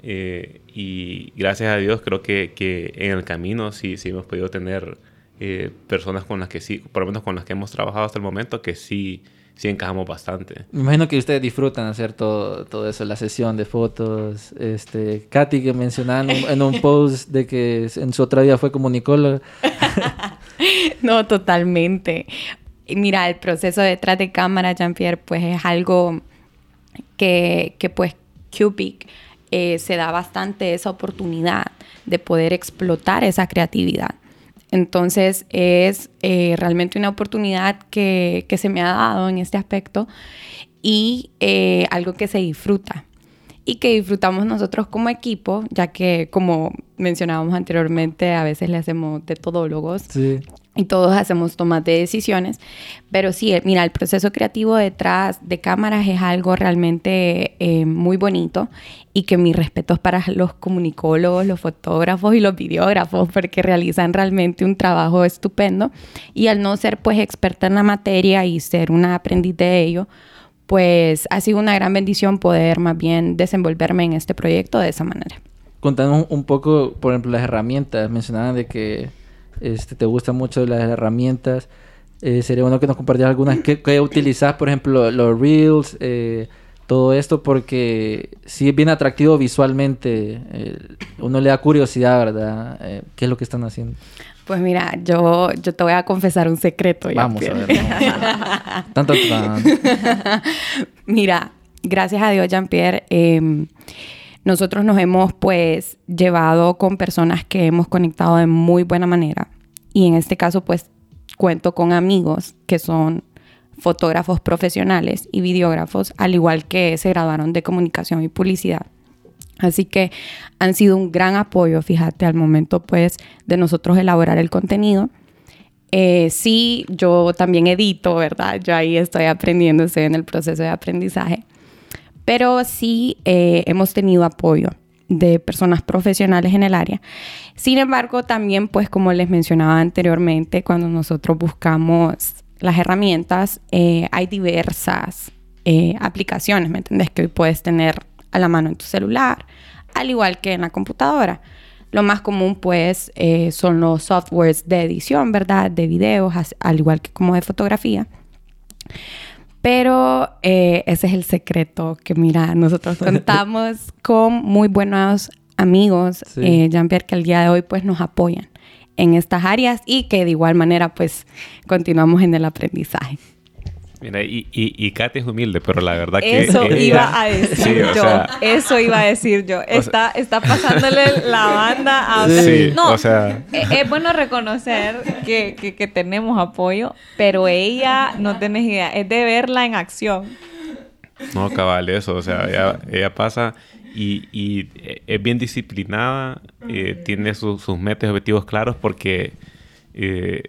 Eh, y gracias a Dios creo que, que, en el camino sí, sí hemos podido tener eh, personas con las que sí, por lo menos con las que hemos trabajado hasta el momento, que sí, sí encajamos bastante. Me imagino que ustedes disfrutan hacer todo, todo eso, la sesión de fotos. Este, Katy que mencionaba en un, post de que en su otra vida fue como Nicole. no, totalmente. Mira, el proceso detrás de cámara, Jean-Pierre, pues es algo que, que pues Cubic eh, se da bastante esa oportunidad de poder explotar esa creatividad. Entonces es eh, realmente una oportunidad que, se me ha dado en este aspecto y eh, algo que se disfruta y que disfrutamos nosotros como equipo, ya que como mencionábamos anteriormente, a veces le hacemos de todólogos. Sí y todos hacemos tomas de decisiones, pero sí, eh, mira, el proceso creativo detrás de cámaras es algo realmente eh, muy bonito y que mis respetos para los comunicólogos, los fotógrafos y los videógrafos, porque realizan realmente un trabajo estupendo y al no ser pues experta en la materia y ser una aprendiz de ello, pues ha sido una gran bendición poder más bien desenvolverme en este proyecto de esa manera. Contanos un poco, por ejemplo, las herramientas, mencionaban de que este, te gustan mucho las herramientas. Eh, sería bueno que nos compartieras algunas que, que utilizas, por ejemplo, los Reels, eh, todo esto, porque sí es bien atractivo visualmente. Eh, uno le da curiosidad, ¿verdad? ¿Qué es lo que están haciendo? Pues mira, yo, yo te voy a confesar un secreto. Vamos a ver. tanto, Mira, gracias a Dios, Jean-Pierre, em, nosotros nos hemos pues llevado con personas que hemos conectado de muy buena manera y en este caso pues cuento con amigos que son fotógrafos profesionales y videógrafos, al igual que se graduaron de comunicación y publicidad. Así que han sido un gran apoyo, fíjate, al momento pues de nosotros elaborar el contenido. Eh, sí, yo también edito, ¿verdad? Yo ahí estoy aprendiendo, estoy en el proceso de aprendizaje pero sí eh, hemos tenido apoyo de personas profesionales en el área. Sin embargo, también, pues como les mencionaba anteriormente, cuando nosotros buscamos las herramientas, eh, hay diversas eh, aplicaciones, ¿me entendés? Que hoy puedes tener a la mano en tu celular, al igual que en la computadora. Lo más común, pues, son los softwares de edición, ¿verdad? De videos, al igual que como de fotografía. Pero eh, ese es el secreto que, mira, nosotros contamos con muy buenos amigos, eh, Jean-Pierre, que al día de hoy pues nos apoyan en estas áreas y que de igual manera pues continuamos en el aprendizaje. Mira, y, y, y Katy es humilde, pero la verdad que... Eso ella- iba a decir Sí, o yo. sea, Eso iba a decir yo. Está, está pasándole la banda a... Sí, no, o sea- eh, es bueno reconocer que, que- que tenemos apoyo, pero ella, no tenés idea, es de verla en acción. No, cabal, eso. O sea, ella, ella pasa y, y, eh, es bien disciplinada, eh, tiene sus- sus metas y objetivos claros porque eh,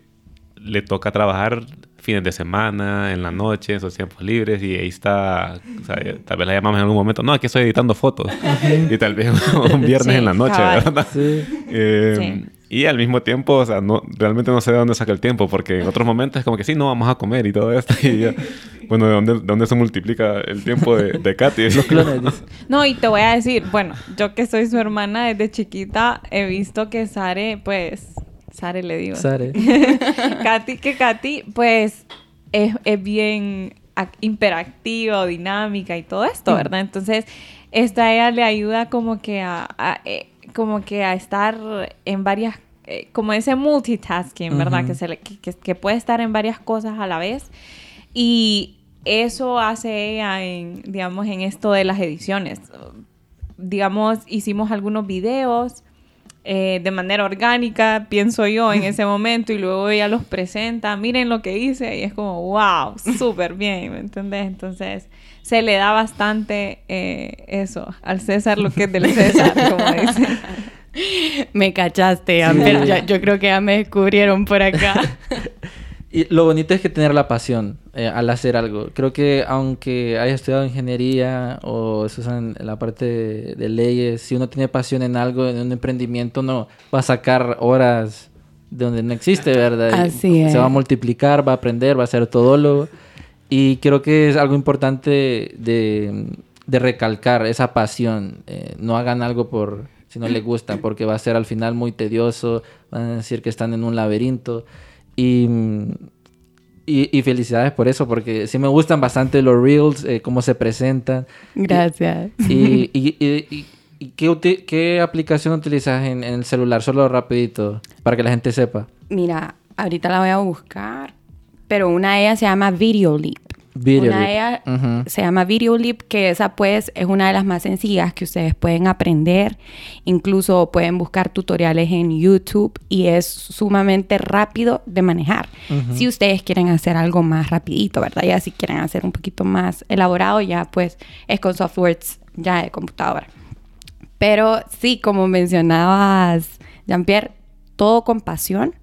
le toca trabajar fines de semana, en la noche, en sus tiempos libres y ahí está, o sea, tal vez la llamamos en algún momento, no, aquí estoy editando fotos y tal vez un viernes Sí, en la noche, cabal. ¿verdad? Sí. Eh, Sí. Y al mismo tiempo, o sea, no, realmente no sé de dónde saca el tiempo, porque en otros momentos es como que sí, no, vamos a comer y todo esto. Y ya, bueno, ¿de dónde, de dónde se multiplica el tiempo de, de Katy? Los clones. dice. No, y te voy a decir, bueno, yo que soy su hermana desde chiquita, he visto que Sare, pues, Sare le digo. Sare. Katy, que Katy, pues, es, es bien ac- hiperactiva, o dinámica y todo esto, ¿verdad? Entonces, esto a ella le ayuda como que a, a, eh, como que a estar en varias, eh, como ese multitasking, ¿verdad? Que, se le- que, que- que puede estar en varias cosas a la vez. Y eso hace ella en, digamos, en esto de las ediciones. Digamos, hicimos algunos videos eh, de manera orgánica, pienso yo, en ese momento, y luego ella los presenta, miren lo que hice, y es como, wow, súper bien, ¿me entendés? Entonces, se le da bastante eh, eso, al César lo que es del César, como dicen. Me cachaste, Amber. Ya- yo creo que ya me descubrieron por acá. Y lo bonito es que tener la pasión eh, al hacer algo. Creo que aunque haya estudiado ingeniería o usa en la parte de, de leyes, si uno tiene pasión en algo, en un emprendimiento, no va a sacar horas de donde no existe, ¿verdad? Así es. Se va a multiplicar, va a aprender, va a ser todólogo. Y creo que es algo importante de, de recalcar esa pasión. Eh, no hagan algo por si no les gusta, porque va a ser al final muy tedioso. Van a decir que están en un laberinto. Y, y, y felicidades por eso, porque sí me gustan bastante los reels, eh, cómo se presentan. Gracias. ¿Y, y, y- y- y qué, qué aplicación utilizas en, en el celular? Solo rapidito, para que la gente sepa. Mira, ahorita la voy a buscar, pero una de ellas se llama Videolip. Videolip. Una de ellas se llama Videolip, que esa pues es una de las más sencillas que ustedes pueden aprender. Incluso pueden buscar tutoriales en YouTube y es sumamente rápido de manejar. Si ustedes quieren hacer algo más rapidito, ¿verdad? Ya si quieren hacer un poquito más elaborado, ya pues es con softwares ya de computadora. Pero sí, como mencionabas, Jean-Pierre, todo con pasión.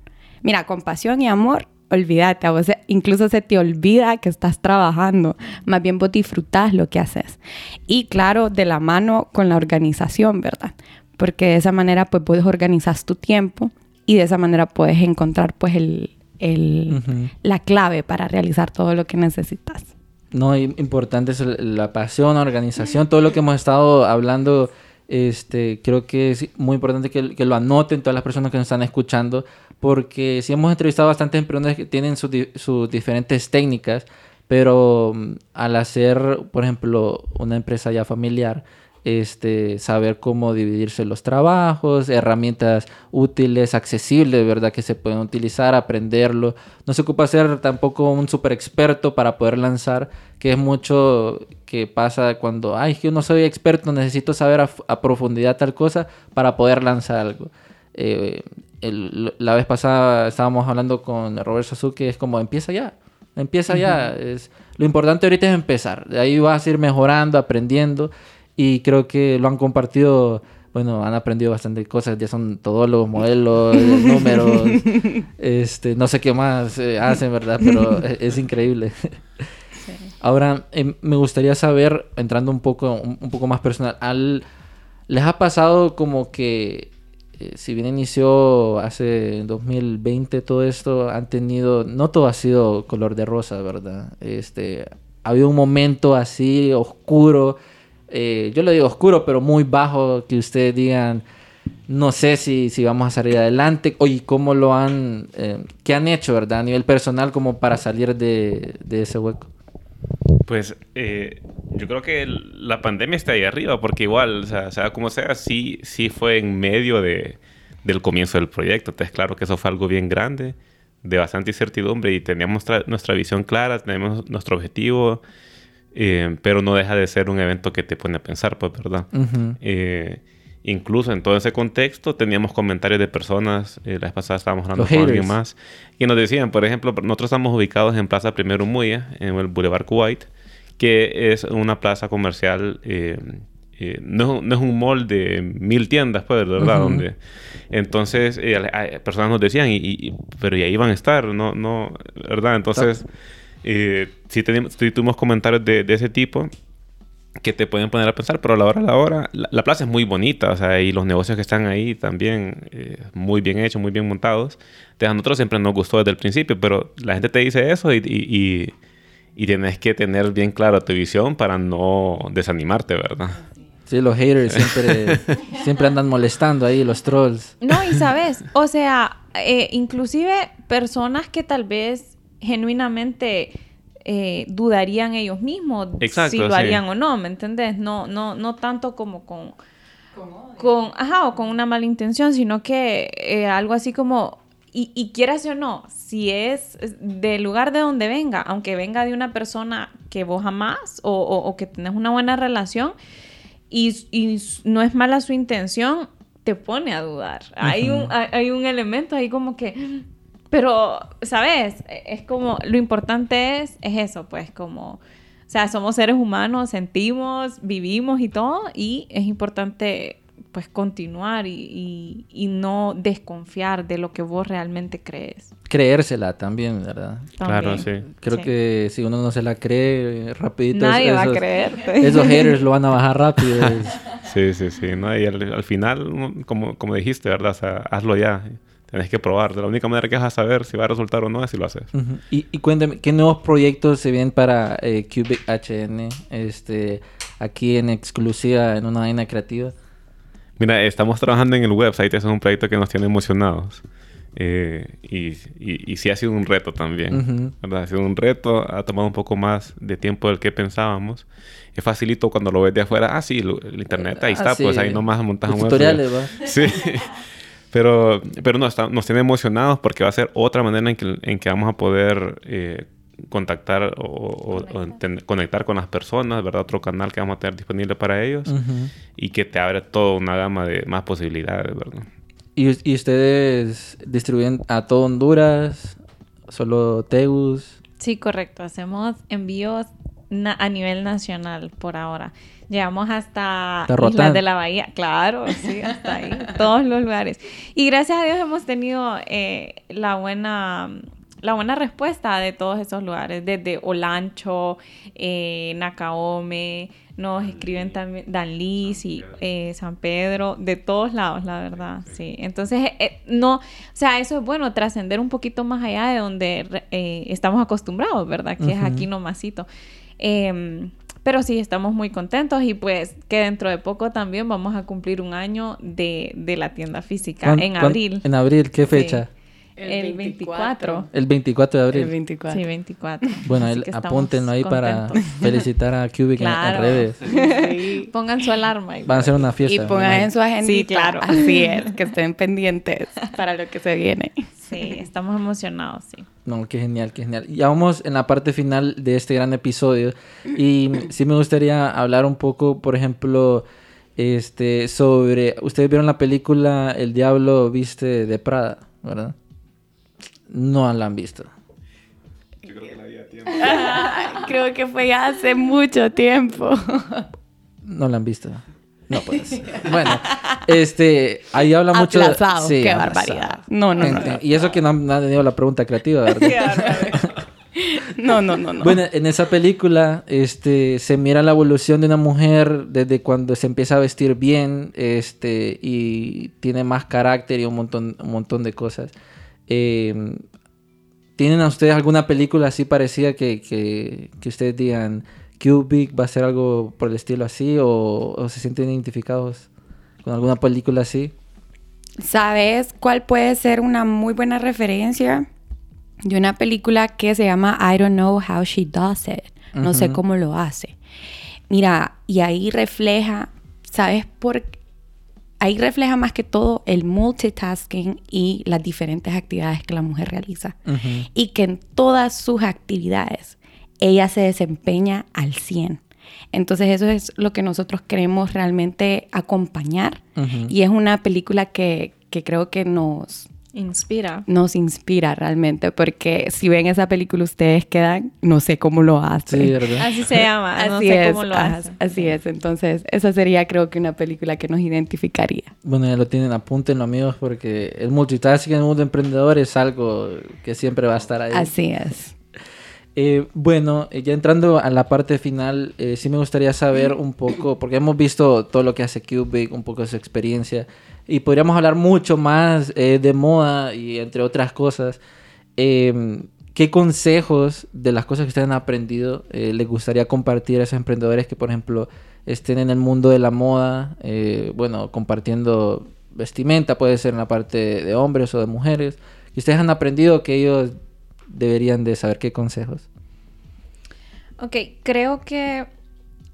Mira, con pasión y amor, olvídate, a vos incluso se te olvida que estás trabajando. Más bien vos disfrutás lo que haces. Y claro, de la mano con la organización, ¿verdad? Porque de esa manera pues puedes organizar tu tiempo y de esa manera puedes encontrar pues el, el- la clave para realizar todo lo que necesitas. No, importante es la pasión, la organización, todo lo que hemos estado hablando. Este, creo que es muy importante que, que lo anoten todas las personas que nos están escuchando, porque sí hemos entrevistado bastantes emprendedores que tienen sus di- sus diferentes técnicas, pero mm, al hacer, por ejemplo, una empresa ya familiar, este, saber cómo dividirse los trabajos, herramientas útiles, accesibles, ¿verdad? Que se pueden utilizar, aprenderlo. No se ocupa ser tampoco un super experto para poder lanzar, que es mucho que pasa cuando, ay, yo no soy experto, necesito saber a, a profundidad tal cosa para poder lanzar algo. Eh, el- la vez pasada estábamos hablando con Robert Sasuke, es como, empieza ya, empieza ya. Es, lo importante ahorita es empezar, de ahí vas a ir mejorando, aprendiendo y creo que lo han compartido, bueno, han aprendido bastante cosas, ya son todólogos, modelos, eh, números, este, no sé qué más eh, hacen, ¿verdad? Pero es, es increíble. Ahora, em, me gustaría saber, entrando un poco, un, un poco más personal, al, ¿les ha pasado como que, eh, si bien inició hace 2020 todo esto, han tenido, no todo ha sido color de rosa, ¿verdad? Este, ha habido un momento así oscuro, eh, yo le digo oscuro, pero muy bajo, que ustedes digan, no sé si, si vamos a salir adelante, oye, ¿cómo lo han, eh, qué han hecho, ¿verdad? A nivel personal, como para salir de, de ese hueco. Pues eh, yo creo que la pandemia está ahí arriba, porque igual, o sea, sea como sea, sí, sí fue en medio de, del comienzo del proyecto. Entonces, claro que eso fue algo bien grande. de bastante incertidumbre y teníamos nuestra visión clara, tenemos nuestro objetivo, eh, pero no deja de ser un evento que te pone a pensar, pues, ¿verdad? Eh, incluso en todo ese contexto teníamos comentarios de personas, eh, la vez pasada estábamos hablando con alguien más, y nos decían, por ejemplo, nosotros estamos ubicados en Plaza Primero Muya, en el Boulevard Kuwait, que es una plaza comercial eh, no, no, es un mall de mil tiendas, pues, ¿verdad? Donde, entonces, eh, personas nos decían, y, pero ya iban a estar, ¿no? no ¿Verdad? Entonces, eh, sí, tenemos, tuvimos comentarios de, ese tipo que te pueden poner a pensar, pero a la hora a la hora, la, plaza es muy bonita, o sea, y los negocios que están ahí también muy bien hechos, muy bien montados. Entonces, a nosotros siempre nos gustó desde el principio, pero la gente te dice eso y, y, y tienes que tener bien claro tu visión para no desanimarte, ¿verdad? Sí, los haters siempre, siempre andan molestando ahí, los trolls. No, y sabes, o sea, eh, inclusive personas que tal vez genuinamente eh, dudarían ellos mismos si lo harían o no, ¿me entendés? No, no, no tanto como con, con, ajá, o con una mala intención, sino que eh, algo así como, y, y quieras o no, si es del lugar de donde venga, aunque venga de una persona que vos amás o, o que tenés una buena relación, y, no es mala su intención, te pone a dudar. hay, un, hay, un elemento ahí como que... Pero, ¿sabes? Es como, lo importante es, es eso, pues como, o sea, somos seres humanos, sentimos, vivimos y todo, y es importante pues continuar y, no desconfiar de lo que vos realmente crees. Creérsela también, ¿verdad? Claro, sí. Creo que si uno no se la cree rapidito... Nadie va a creerte. Esos haters lo van a bajar rápido. sí, sí, sí. ¿no? Y al, final, como, como dijiste, ¿verdad? O sea, hazlo ya. Tienes que probar. De la única manera que vas a saber si va a resultar o no es si lo haces. y, y, cuéntame, ¿qué nuevos proyectos se vienen para eh, Cubic HN? Este, aquí en exclusiva, en una vaina creativa. Mira, estamos trabajando en el website, es un proyecto que nos tiene emocionados. Eh, y, y, sí ha sido un reto también, ¿verdad? Ha sido un reto, ha tomado un poco más de tiempo del que pensábamos. Es facilito cuando lo ves de afuera, ah, sí, el internet, ahí está, ah, pues ahí nomás montas un tutoriales, ¿va? Sí. Pero, pero no, nos tiene emocionados porque va a ser otra manera en que, en que vamos a poder eh, contactar o, conectar. con las personas, ¿verdad? Otro canal que vamos a tener disponible para ellos y que te abre toda una gama de más posibilidades, ¿verdad? ¿Y, ustedes distribuyen a todo Honduras? ¿Solo Tegus? Sí, correcto. Hacemos envíos a nivel nacional por ahora. Llegamos hasta Islas de la Bahía, claro, sí, hasta ahí, todos los lugares. Y gracias a Dios hemos tenido eh, la buena la buena respuesta de todos esos lugares, desde Olancho, eh, Nakaome, nos escriben también Danlis y eh, San Pedro, de todos lados, la verdad, sí. Entonces, eh, no, o sea, eso es bueno, trascender un poquito más allá de donde estamos acostumbrados, ¿verdad? Que es aquí nomasito. Em, pero sí, estamos muy contentos y pues que dentro de poco también vamos a cumplir un año de, la tienda física en abril. En abril, ¿qué fecha? El, 24. El 24 de abril. El 24. Sí, 24. Bueno, apúntenlo ahí para felicitar a Cubic en, redes. Sí. Pongan su alarma. Van a hacer una fiesta. Y pongan en su agenda. Sí, claro. Así es, que estén pendientes para lo que se viene. Sí, estamos emocionados, sí. No, qué genial, qué genial. Ya vamos en la parte final de este gran episodio. Y sí me gustaría hablar un poco, por ejemplo, este, sobre... Ustedes vieron la película El Diablo Viste de Prada, ¿verdad? no la han visto. Yo creo que la había tiempo. creo que fue hace mucho tiempo. no la han visto. No. Bueno, este, ahí habla mucho. Sí, qué barbaridad. No, no, no, Y eso que no han, tenido la pregunta creativa, ¿verdad? no, no, no, no. Bueno, en esa película, este, se mira la evolución de una mujer desde cuando se empieza a vestir bien, este, y tiene más carácter y un montón, un montón de cosas. Eh, ¿Tienen a ustedes alguna película así parecida que, que, que, ustedes digan, Cubic va a ser algo por el estilo así o, se sienten identificados con alguna película así? ¿Sabes cuál puede ser una muy buena referencia? De una película que se llama I Don't Know How She Does It. No sé cómo lo hace. Mira, y ahí refleja, ¿sabes por ahí refleja más que todo el multitasking y las diferentes actividades que la mujer realiza. Y que en todas sus actividades ella se desempeña al 100. Entonces eso es lo que nosotros queremos realmente acompañar. Y es una película que, que creo que nos, Inspira. nos inspira realmente, porque si ven esa película ustedes quedan, no sé cómo lo hacen. Sí, ¿verdad? Así se llama. Así no sé es, cómo lo hace. así es. Entonces, esa sería creo que una película que nos identificaría. Bueno, ya lo tienen, apúntenlo amigos, porque el multitasking en el mundo emprendedor es algo que siempre va a estar ahí. Así es. Eh, bueno, eh, ya entrando a la parte final, eh, sí me gustaría saber un poco, porque hemos visto todo lo que hace Cubic, un poco de su experiencia, y podríamos hablar mucho más eh, de moda y entre otras cosas. Eh, ¿Qué consejos de las cosas que ustedes han aprendido les gustaría compartir a esos emprendedores que, por ejemplo, estén en el mundo de la moda, bueno, compartiendo vestimenta, puede ser en la parte de hombres o de mujeres, que ustedes han aprendido que ellos deberían de saber qué consejos? Ok, creo que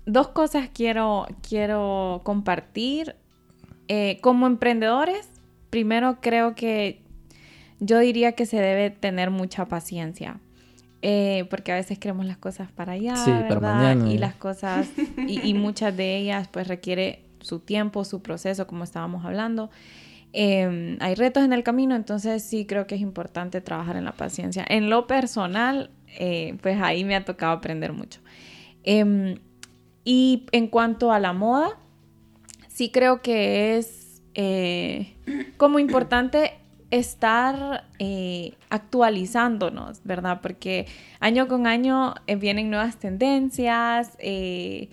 dos cosas quiero, quiero compartir. Eh, como emprendedores, primero creo que yo diría que se debe tener mucha paciencia. Eh, porque a veces queremos las cosas para allá, Sí, para ¿verdad? mañana. Y las cosas, y, y muchas de ellas pues requiere su tiempo, su proceso, como estábamos hablando. Eh, hay retos en el camino, entonces sí creo que es importante trabajar en la paciencia. En lo personal, eh, pues ahí me ha tocado aprender mucho. Em, y en cuanto a la moda, sí creo que es eh, como importante estar eh, actualizándonos, ¿verdad? Porque año con año eh, vienen nuevas tendencias, eh,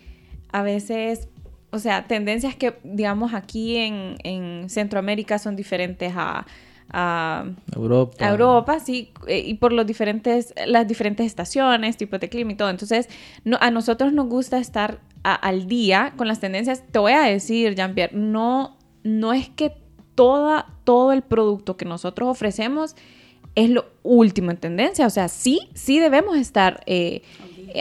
a veces, o sea, tendencias que, digamos, aquí en, en Centroamérica son diferentes a, a, Europa. a Europa, sí, eh, y por los diferentes, las diferentes estaciones, tipos de clima y todo. Entonces, no, a nosotros nos gusta estar a- al día con las tendencias. Te voy a decir, Jean-Pierre, no, no es que toda, todo el producto que nosotros ofrecemos es lo último en tendencia. O sea, sí, sí debemos estar eh,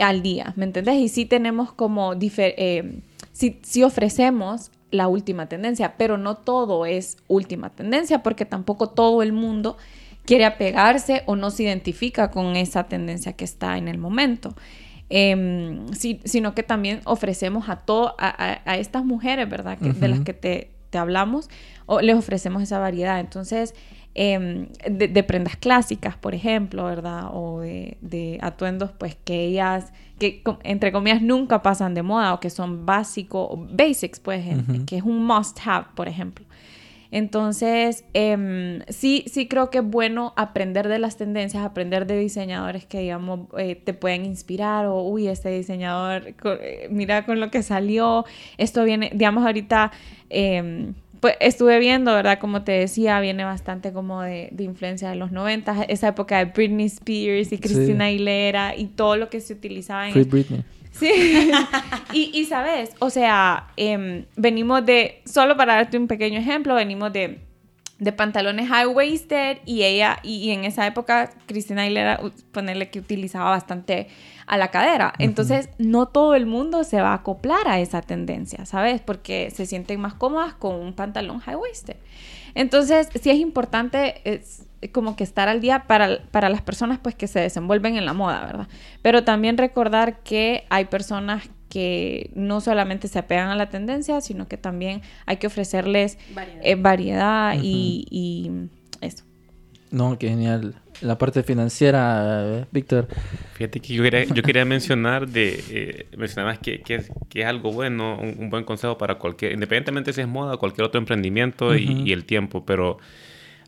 al día, ¿me entendés? Y sí tenemos como, eh, sí, sí ofrecemos la última tendencia, pero no todo es última tendencia porque tampoco todo el mundo quiere apegarse o no se identifica con esa tendencia que está en el momento. Em, sí- sino que también ofrecemos a, to- a, a- a estas mujeres, ¿verdad? Que- De las que te, te hablamos, o les ofrecemos esa variedad. Entonces, em, de, de prendas clásicas, por ejemplo, ¿verdad? O de, de atuendos, pues que ellas, que entre comillas nunca pasan de moda o que son básicos, basics, pues, que es un must have, por ejemplo. Entonces, em, sí, sí creo que es bueno aprender de las tendencias, aprender de diseñadores que, digamos, eh, te pueden inspirar o, uy, este diseñador, eh, mira con lo que salió, esto viene, digamos, ahorita, em, pues estuve viendo, ¿verdad? Como te decía, viene bastante como de, de influencia de los 90, esa época de Britney Spears y Christina Aguilera y todo lo que se utilizaba en Free Britney. Sí. y, y, sabes, o sea, em, venimos de, solo para darte un pequeño ejemplo, venimos de, de pantalones high-waisted y ella, y, y en esa época Cristina Aguilera, ponerle que utilizaba bastante a la cadera. Entonces, no todo el mundo se va a acoplar a esa tendencia, ¿sabes? Porque se sienten más cómodas con un pantalón high-waisted. Entonces, sí es importante es, como que estar al día para, para las personas pues que se desenvuelven en la moda, ¿verdad? Pero también recordar que hay personas que no solamente se apegan a la tendencia, sino que también hay que ofrecerles Variedad. eh, variedad y, y eso. No, qué genial. La parte financiera, eh, Víctor. Fíjate que yo quería, yo quería mencionar de, eh, mencionabas que, que, es, que es algo bueno, un, un buen consejo para cualquier, independientemente si es moda o cualquier otro emprendimiento y- Ujú. y, el tiempo, pero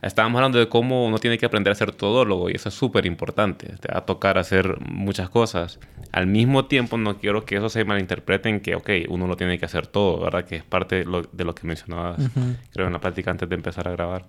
estábamos hablando de cómo uno tiene que aprender a ser todólogo y eso es súper importante, te va a tocar hacer muchas cosas. Al mismo tiempo no quiero que eso se malinterprete en que, ok, uno lo tiene que hacer todo, ¿verdad? Que es parte de lo, de lo que mencionabas, Ujú. creo, en la práctica antes de empezar a grabar.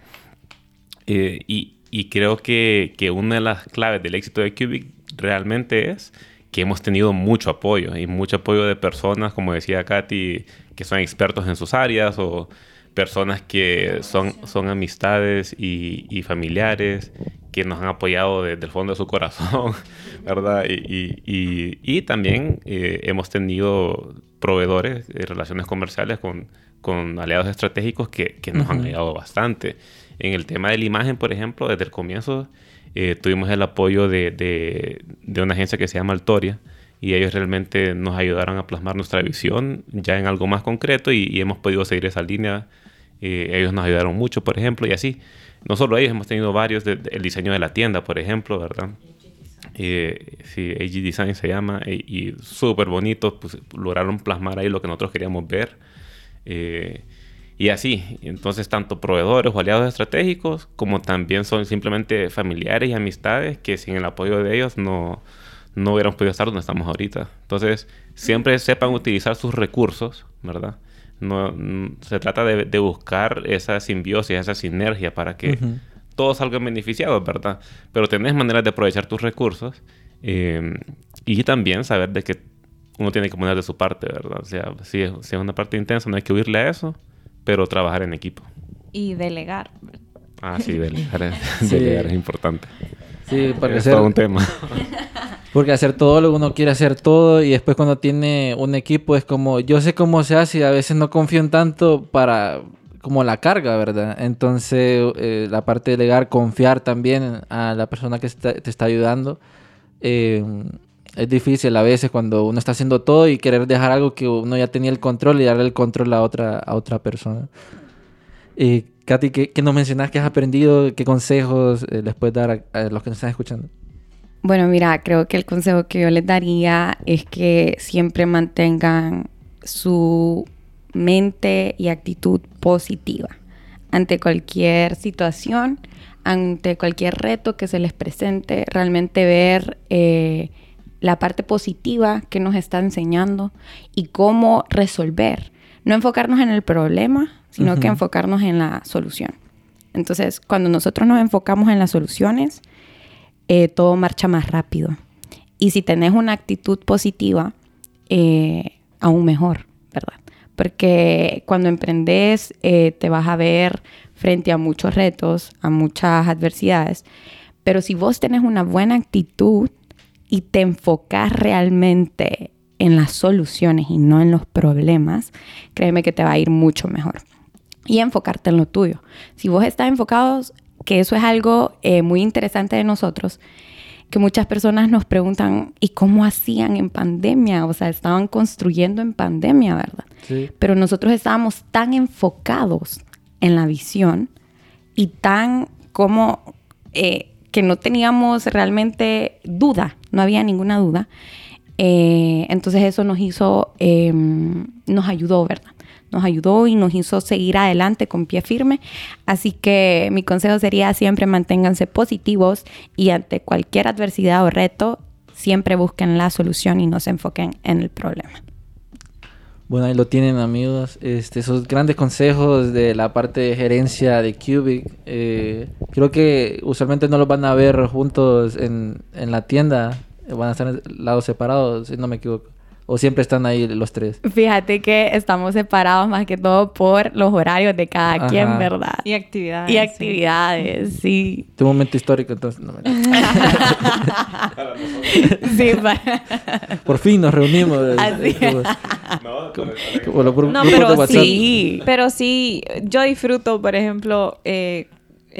Eh, y, y creo que, que una de las claves del éxito de Cubic realmente es que hemos tenido mucho apoyo y mucho apoyo de personas, como decía Katy, que son expertos en sus áreas o personas que son, son amistades y, y familiares que nos han apoyado desde el fondo de su corazón, ¿verdad? Y, y, y, también eh, hemos tenido proveedores, de relaciones comerciales con, con aliados estratégicos que, que nos han ayudado bastante. En el tema de la imagen, por ejemplo, desde el comienzo eh, tuvimos el apoyo de, de, de, una agencia que se llama Altoria y ellos realmente nos ayudaron a plasmar nuestra visión ya en algo más concreto y, y hemos podido seguir esa línea. Eh, ellos nos ayudaron mucho, por ejemplo, y así. No solo ellos, hemos tenido varios, de, diseño de la tienda, por ejemplo, ¿verdad? Eh, sí, AG Design se llama, y, y súper bonito, pues lograron plasmar ahí lo que nosotros queríamos ver. Eh, y así, entonces tanto proveedores o aliados estratégicos, como también son simplemente familiares y amistades que sin el apoyo de ellos no, no hubiéramos podido estar donde estamos ahorita. Entonces, siempre sepan utilizar sus recursos, ¿verdad? No, se trata de, de, buscar esa simbiosis, esa sinergia para que uh -huh. todos salgan beneficiados, ¿verdad? Pero tenés maneras de aprovechar tus recursos eh, y también saber de que uno tiene que poner de su parte, ¿verdad? O sea, si es, si es una parte intensa, no hay que huirle a eso, pero trabajar en equipo. Y delegar. Ah, sí, delegar, sí. delegar es importante. Sí, porque es hacer, todo un tema. Porque hacer todo, uno quiere hacer todo y después cuando tiene un equipo es como, yo sé cómo se hace y a veces no confío en tanto para como la carga, ¿verdad? Entonces eh, la parte de delegar, confiar también a la persona que está, te está ayudando. Eh, es difícil a veces cuando uno está haciendo todo y querer dejar algo que uno ya tenía el control y darle el control a otra, a otra persona. Y Katy, ¿qué, ¿qué, nos mencionas que has aprendido? ¿Qué consejos eh, les puedes dar a, a los que nos están escuchando? Bueno, mira, creo que el consejo que yo les daría es que siempre mantengan su mente y actitud positiva ante cualquier situación, ante cualquier reto que se les presente, realmente ver eh, la parte positiva que nos está enseñando y cómo resolver. No enfocarnos en el problema, sino uh -huh. que enfocarnos en la solución. Entonces, cuando nosotros nos enfocamos en las soluciones, eh, todo marcha más rápido. Y si tenés una actitud positiva, eh, aún mejor, ¿verdad? Porque cuando emprendes eh, te vas a ver frente a muchos retos, a muchas adversidades, pero si vos tenés una buena actitud y te enfocas realmente en las soluciones y no en los problemas, créeme que te va a ir mucho mejor. Y enfocarte en lo tuyo. Si vos estás enfocados que eso es algo eh, muy interesante de nosotros, que muchas personas nos preguntan, ¿y cómo hacían en pandemia? O sea, estaban construyendo en pandemia, ¿verdad? Sí. Pero nosotros estábamos tan enfocados en la visión y tan como eh, que no teníamos realmente duda, no había ninguna duda. Eh, entonces eso nos hizo, eh, nos ayudó, ¿verdad? nos ayudó y nos hizo seguir adelante con pie firme. Así que mi consejo sería siempre manténganse positivos y ante cualquier adversidad o reto, siempre busquen la solución y no se enfoquen en el problema. Bueno, ahí lo tienen amigos, este, esos grandes consejos de la parte de gerencia de Cubic. Eh, creo que usualmente no los van a ver juntos en, en la tienda, van a estar lados separados, si no me equivoco. ¿O siempre están ahí los tres? Fíjate que estamos separados más que todo por los horarios de cada Ajá. quien, ¿verdad? Y actividades. Y actividades, sí. sí. Tu momento histórico, entonces. No me... sí, Por fin nos reunimos. Así. no, como, como no pero sí, pero sí, yo disfruto, por ejemplo, eh,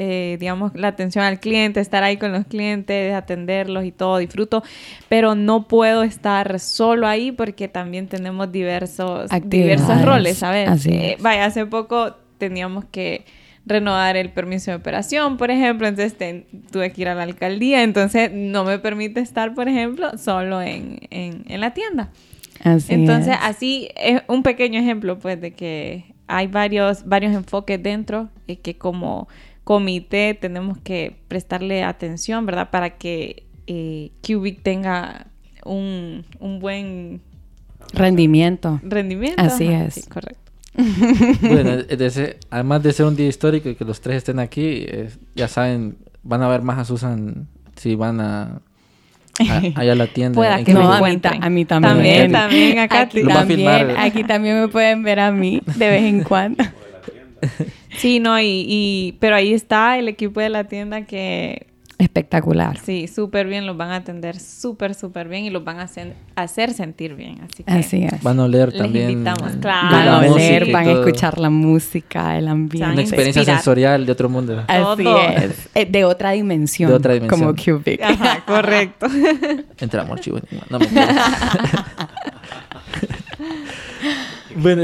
eh, digamos, la atención al cliente, estar ahí con los clientes, atenderlos y todo, disfruto, pero no puedo estar solo ahí porque también tenemos diversos, diversos roles, ¿sabes? Así eh, vaya, hace poco teníamos que renovar el permiso de operación, por ejemplo, entonces te, tuve que ir a la alcaldía, entonces no me permite estar, por ejemplo, solo en, en, en la tienda. Así entonces, es. así es un pequeño ejemplo, pues, de que hay varios, varios enfoques dentro y que como comité tenemos que prestarle atención, ¿verdad? Para que eh, Cubic tenga un, un, buen rendimiento. Rendimiento. Así Ajá, es. Sí, correcto. bueno, de además de ser un día histórico y que los tres estén aquí, eh, ya saben, van a ver más a Susan si van a, a allá a la tienda. Pueda que no, a mí, a mí, también. También, también acá. Aquí también, aquí también me pueden ver a mí de vez en cuando. Sí, no, y, y, pero ahí está el equipo de la tienda que Espectacular. Sí, súper bien, los van a atender súper, súper bien y los van a hacer, hacer sentir bien. Así que Así es. Van a oler Les también. invitamos, claro. Van a oler, van a escuchar la música, el ambiente. Una experiencia Inspirar. sensorial de otro mundo. Así Todo. es. Eh, De otra dimensión. De otra dimensión. Como Cubic. Ajá, correcto. Entre amor, chivo. No me Bueno,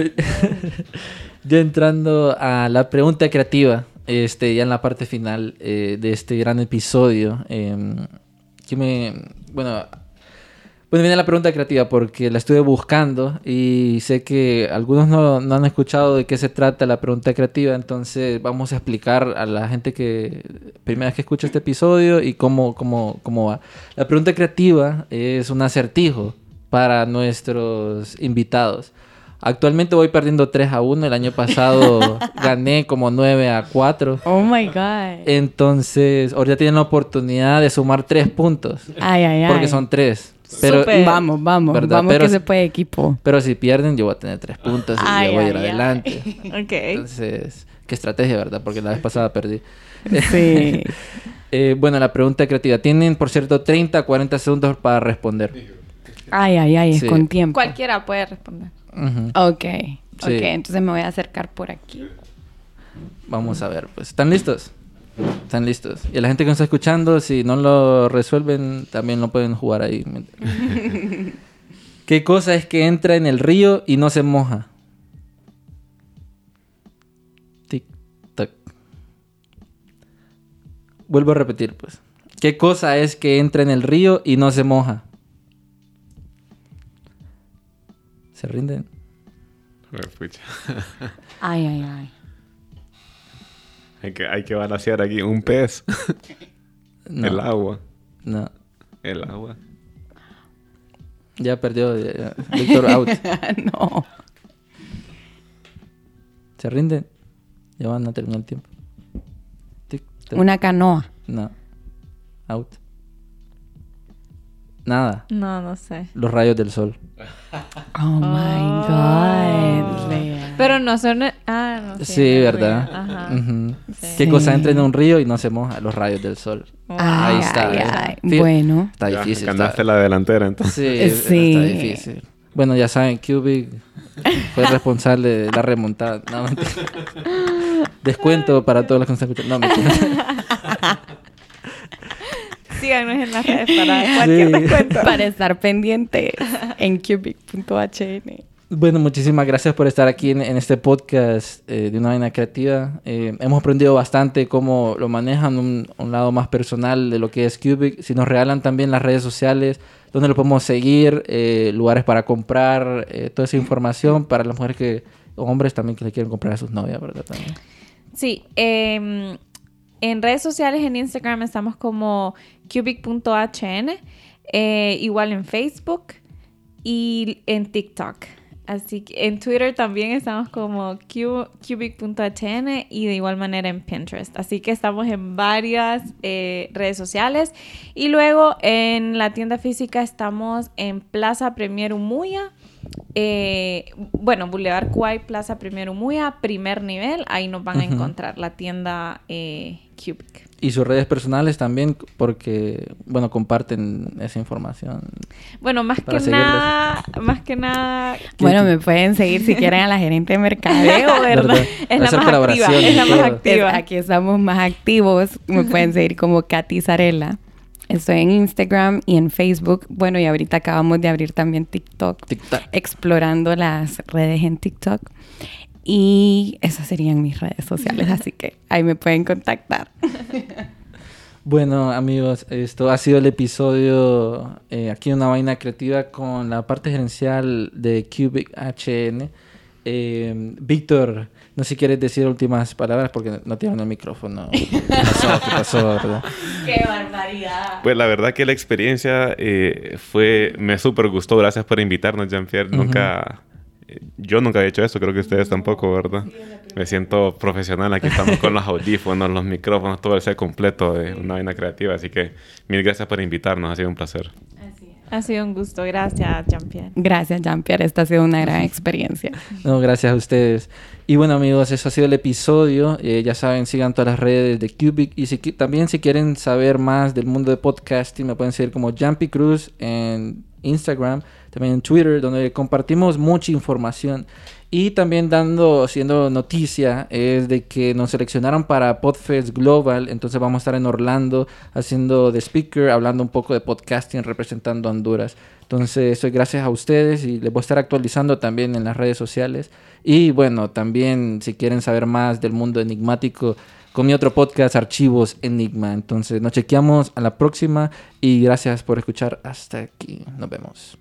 ya entrando a la pregunta creativa, este, ya en la parte final eh, de este gran episodio, eh, que me, bueno, bueno, viene la pregunta creativa porque la estuve buscando y sé que algunos no, no han escuchado de qué se trata la pregunta creativa, entonces vamos a explicar a la gente que primera vez que escucha este episodio y cómo, cómo, cómo va. La pregunta creativa es un acertijo para nuestros invitados. Actualmente voy perdiendo 3 a 1, el año pasado gané como 9 a 4. Oh my God. Entonces, ahorita tienen la oportunidad de sumar 3 puntos. Ay, ay, ay. Porque son 3. Pero. Vamos, vamos. ¿Verdad? Vamos Pero que se puede equipo. pero si pierden, yo voy a tener 3 puntos y Ay, yo voy a ir adelante. ok. Entonces, qué estrategia, ¿verdad? Porque la vez pasada perdí. Sí. Eh, bueno, la pregunta creativa. Tienen, por cierto, 30 a 40 segundos para responder. Ay, ay, ay. Es Sí. con tiempo. Cualquiera puede responder. Ujú. Ok. Sí. Ok, entonces me voy a acercar por aquí. Vamos a ver, pues. ¿Están listos? Están listos. Y a la gente que nos está escuchando, si no lo resuelven, también lo pueden jugar ahí. ¿Qué cosa es que entra en el río y no se moja? Tic, tac. Vuelvo a repetir, pues. ¿Qué cosa es que entra en el río y no se moja? ¿Se rinden? Ay, ay, ay. Hay que, hay que balancear aquí un pez. No. El agua. No. El agua. Ya perdió. ya- ya. Víctor out. no. ¿Se rinden? Ya van a terminar el tiempo. Tic. Una canoa. No. Out. Nada. No, no sé. Los rayos del sol. Oh, my God. Lea. Pero no son... Ah, no sé. Sí, ¿verdad? Ajá. Sí. ¿Qué cosa entra en un río y no se moja? Los rayos del sol. Ay, Ahí está, ay, ¿eh? ay. Sí. Bueno. Está Ya, difícil. Está- la delantera entonces. Sí, Sí. está difícil. Bueno, ya saben, Cubic fue responsable de la remontada. No. Descuento para todos los que nos están escuchando. No, mentira. Síganos en las redes para cualquier Sí. descuento. Para estar pendientes en cubic.hn. Bueno, muchísimas gracias por estar aquí en, en este podcast eh, de una vaina creativa. Eh, hemos aprendido bastante cómo lo manejan, un, un lado más personal de lo que es Cubic. Si nos regalan también las redes sociales, donde lo podemos seguir, eh, lugares para comprar, eh, toda esa información para las mujeres que, o hombres también que le quieren comprar a sus novias, ¿verdad? También. Sí, em, en redes sociales, en Instagram estamos como cubic.hn, eh, igual en Facebook y en TikTok. Así que en Twitter también estamos como cu- cubic.hn y de igual manera en Pinterest. Así que estamos en varias eh, redes sociales. Y luego en la tienda física estamos en Plaza Premier Umuya. Eh, bueno, Boulevard Kuwait, Plaza Premier Umuya, primer nivel. Ahí nos van a encontrar la tienda eh, Cubic. Y sus redes personales también, porque, bueno, comparten esa información. Bueno, más que nada, más que nada, Bueno, me pueden seguir si quieren a la gerente de mercadeo, ¿verdad? ¿Verdad? es la más activa, es la más activa. Es- aquí estamos más activos. Me pueden seguir como Katy Zarela. Estoy en Instagram y en Facebook. Bueno, y ahorita acabamos de abrir también TikTok. Tic-tac. Explorando las redes en TikTok. Y esas serían mis redes sociales, así que ahí me pueden contactar. Bueno, amigos, esto ha sido el episodio eh, aquí una vaina creativa con la parte gerencial de Cubic HN. Eh, Víctor, no sé si quieres decir últimas palabras porque no tienen el micrófono. ¿Qué pasó? ¿Qué pasó? verdad? ¡Qué barbaridad! Pues la verdad que la experiencia eh, fue... Me súper gustó. Gracias por invitarnos, Jean-Pierre. Nunca... eh, Yo nunca he hecho eso. Creo que ustedes tampoco, ¿verdad? Me siento profesional. Aquí estamos con los audífonos, los micrófonos, todo el set completo de una vaina creativa. Así que mil gracias por invitarnos. Ha sido un placer. Ha sido un gusto. Gracias, Jean-Pierre. Gracias, Jean-Pierre. Esta ha sido una gran experiencia. No, gracias a ustedes. Y bueno, amigos, eso ha sido el episodio. Eh, ya saben, sigan todas las redes de Cubic. Y si, también si quieren saber más del mundo de podcasting, me pueden seguir como Jumpy Cruz en Instagram, también en Twitter, donde compartimos mucha información. Y también dando, siendo noticia, es de que nos seleccionaron para Podfest Global. Entonces vamos a estar en Orlando haciendo de speaker, hablando un poco de podcasting, representando Honduras. Entonces, soy gracias a ustedes y les voy a estar actualizando también en las redes sociales. Y bueno, también si quieren saber más del mundo enigmático, con mi otro podcast, Archivos Enigma. Entonces, nos chequeamos a la próxima y gracias por escuchar hasta aquí. Nos vemos.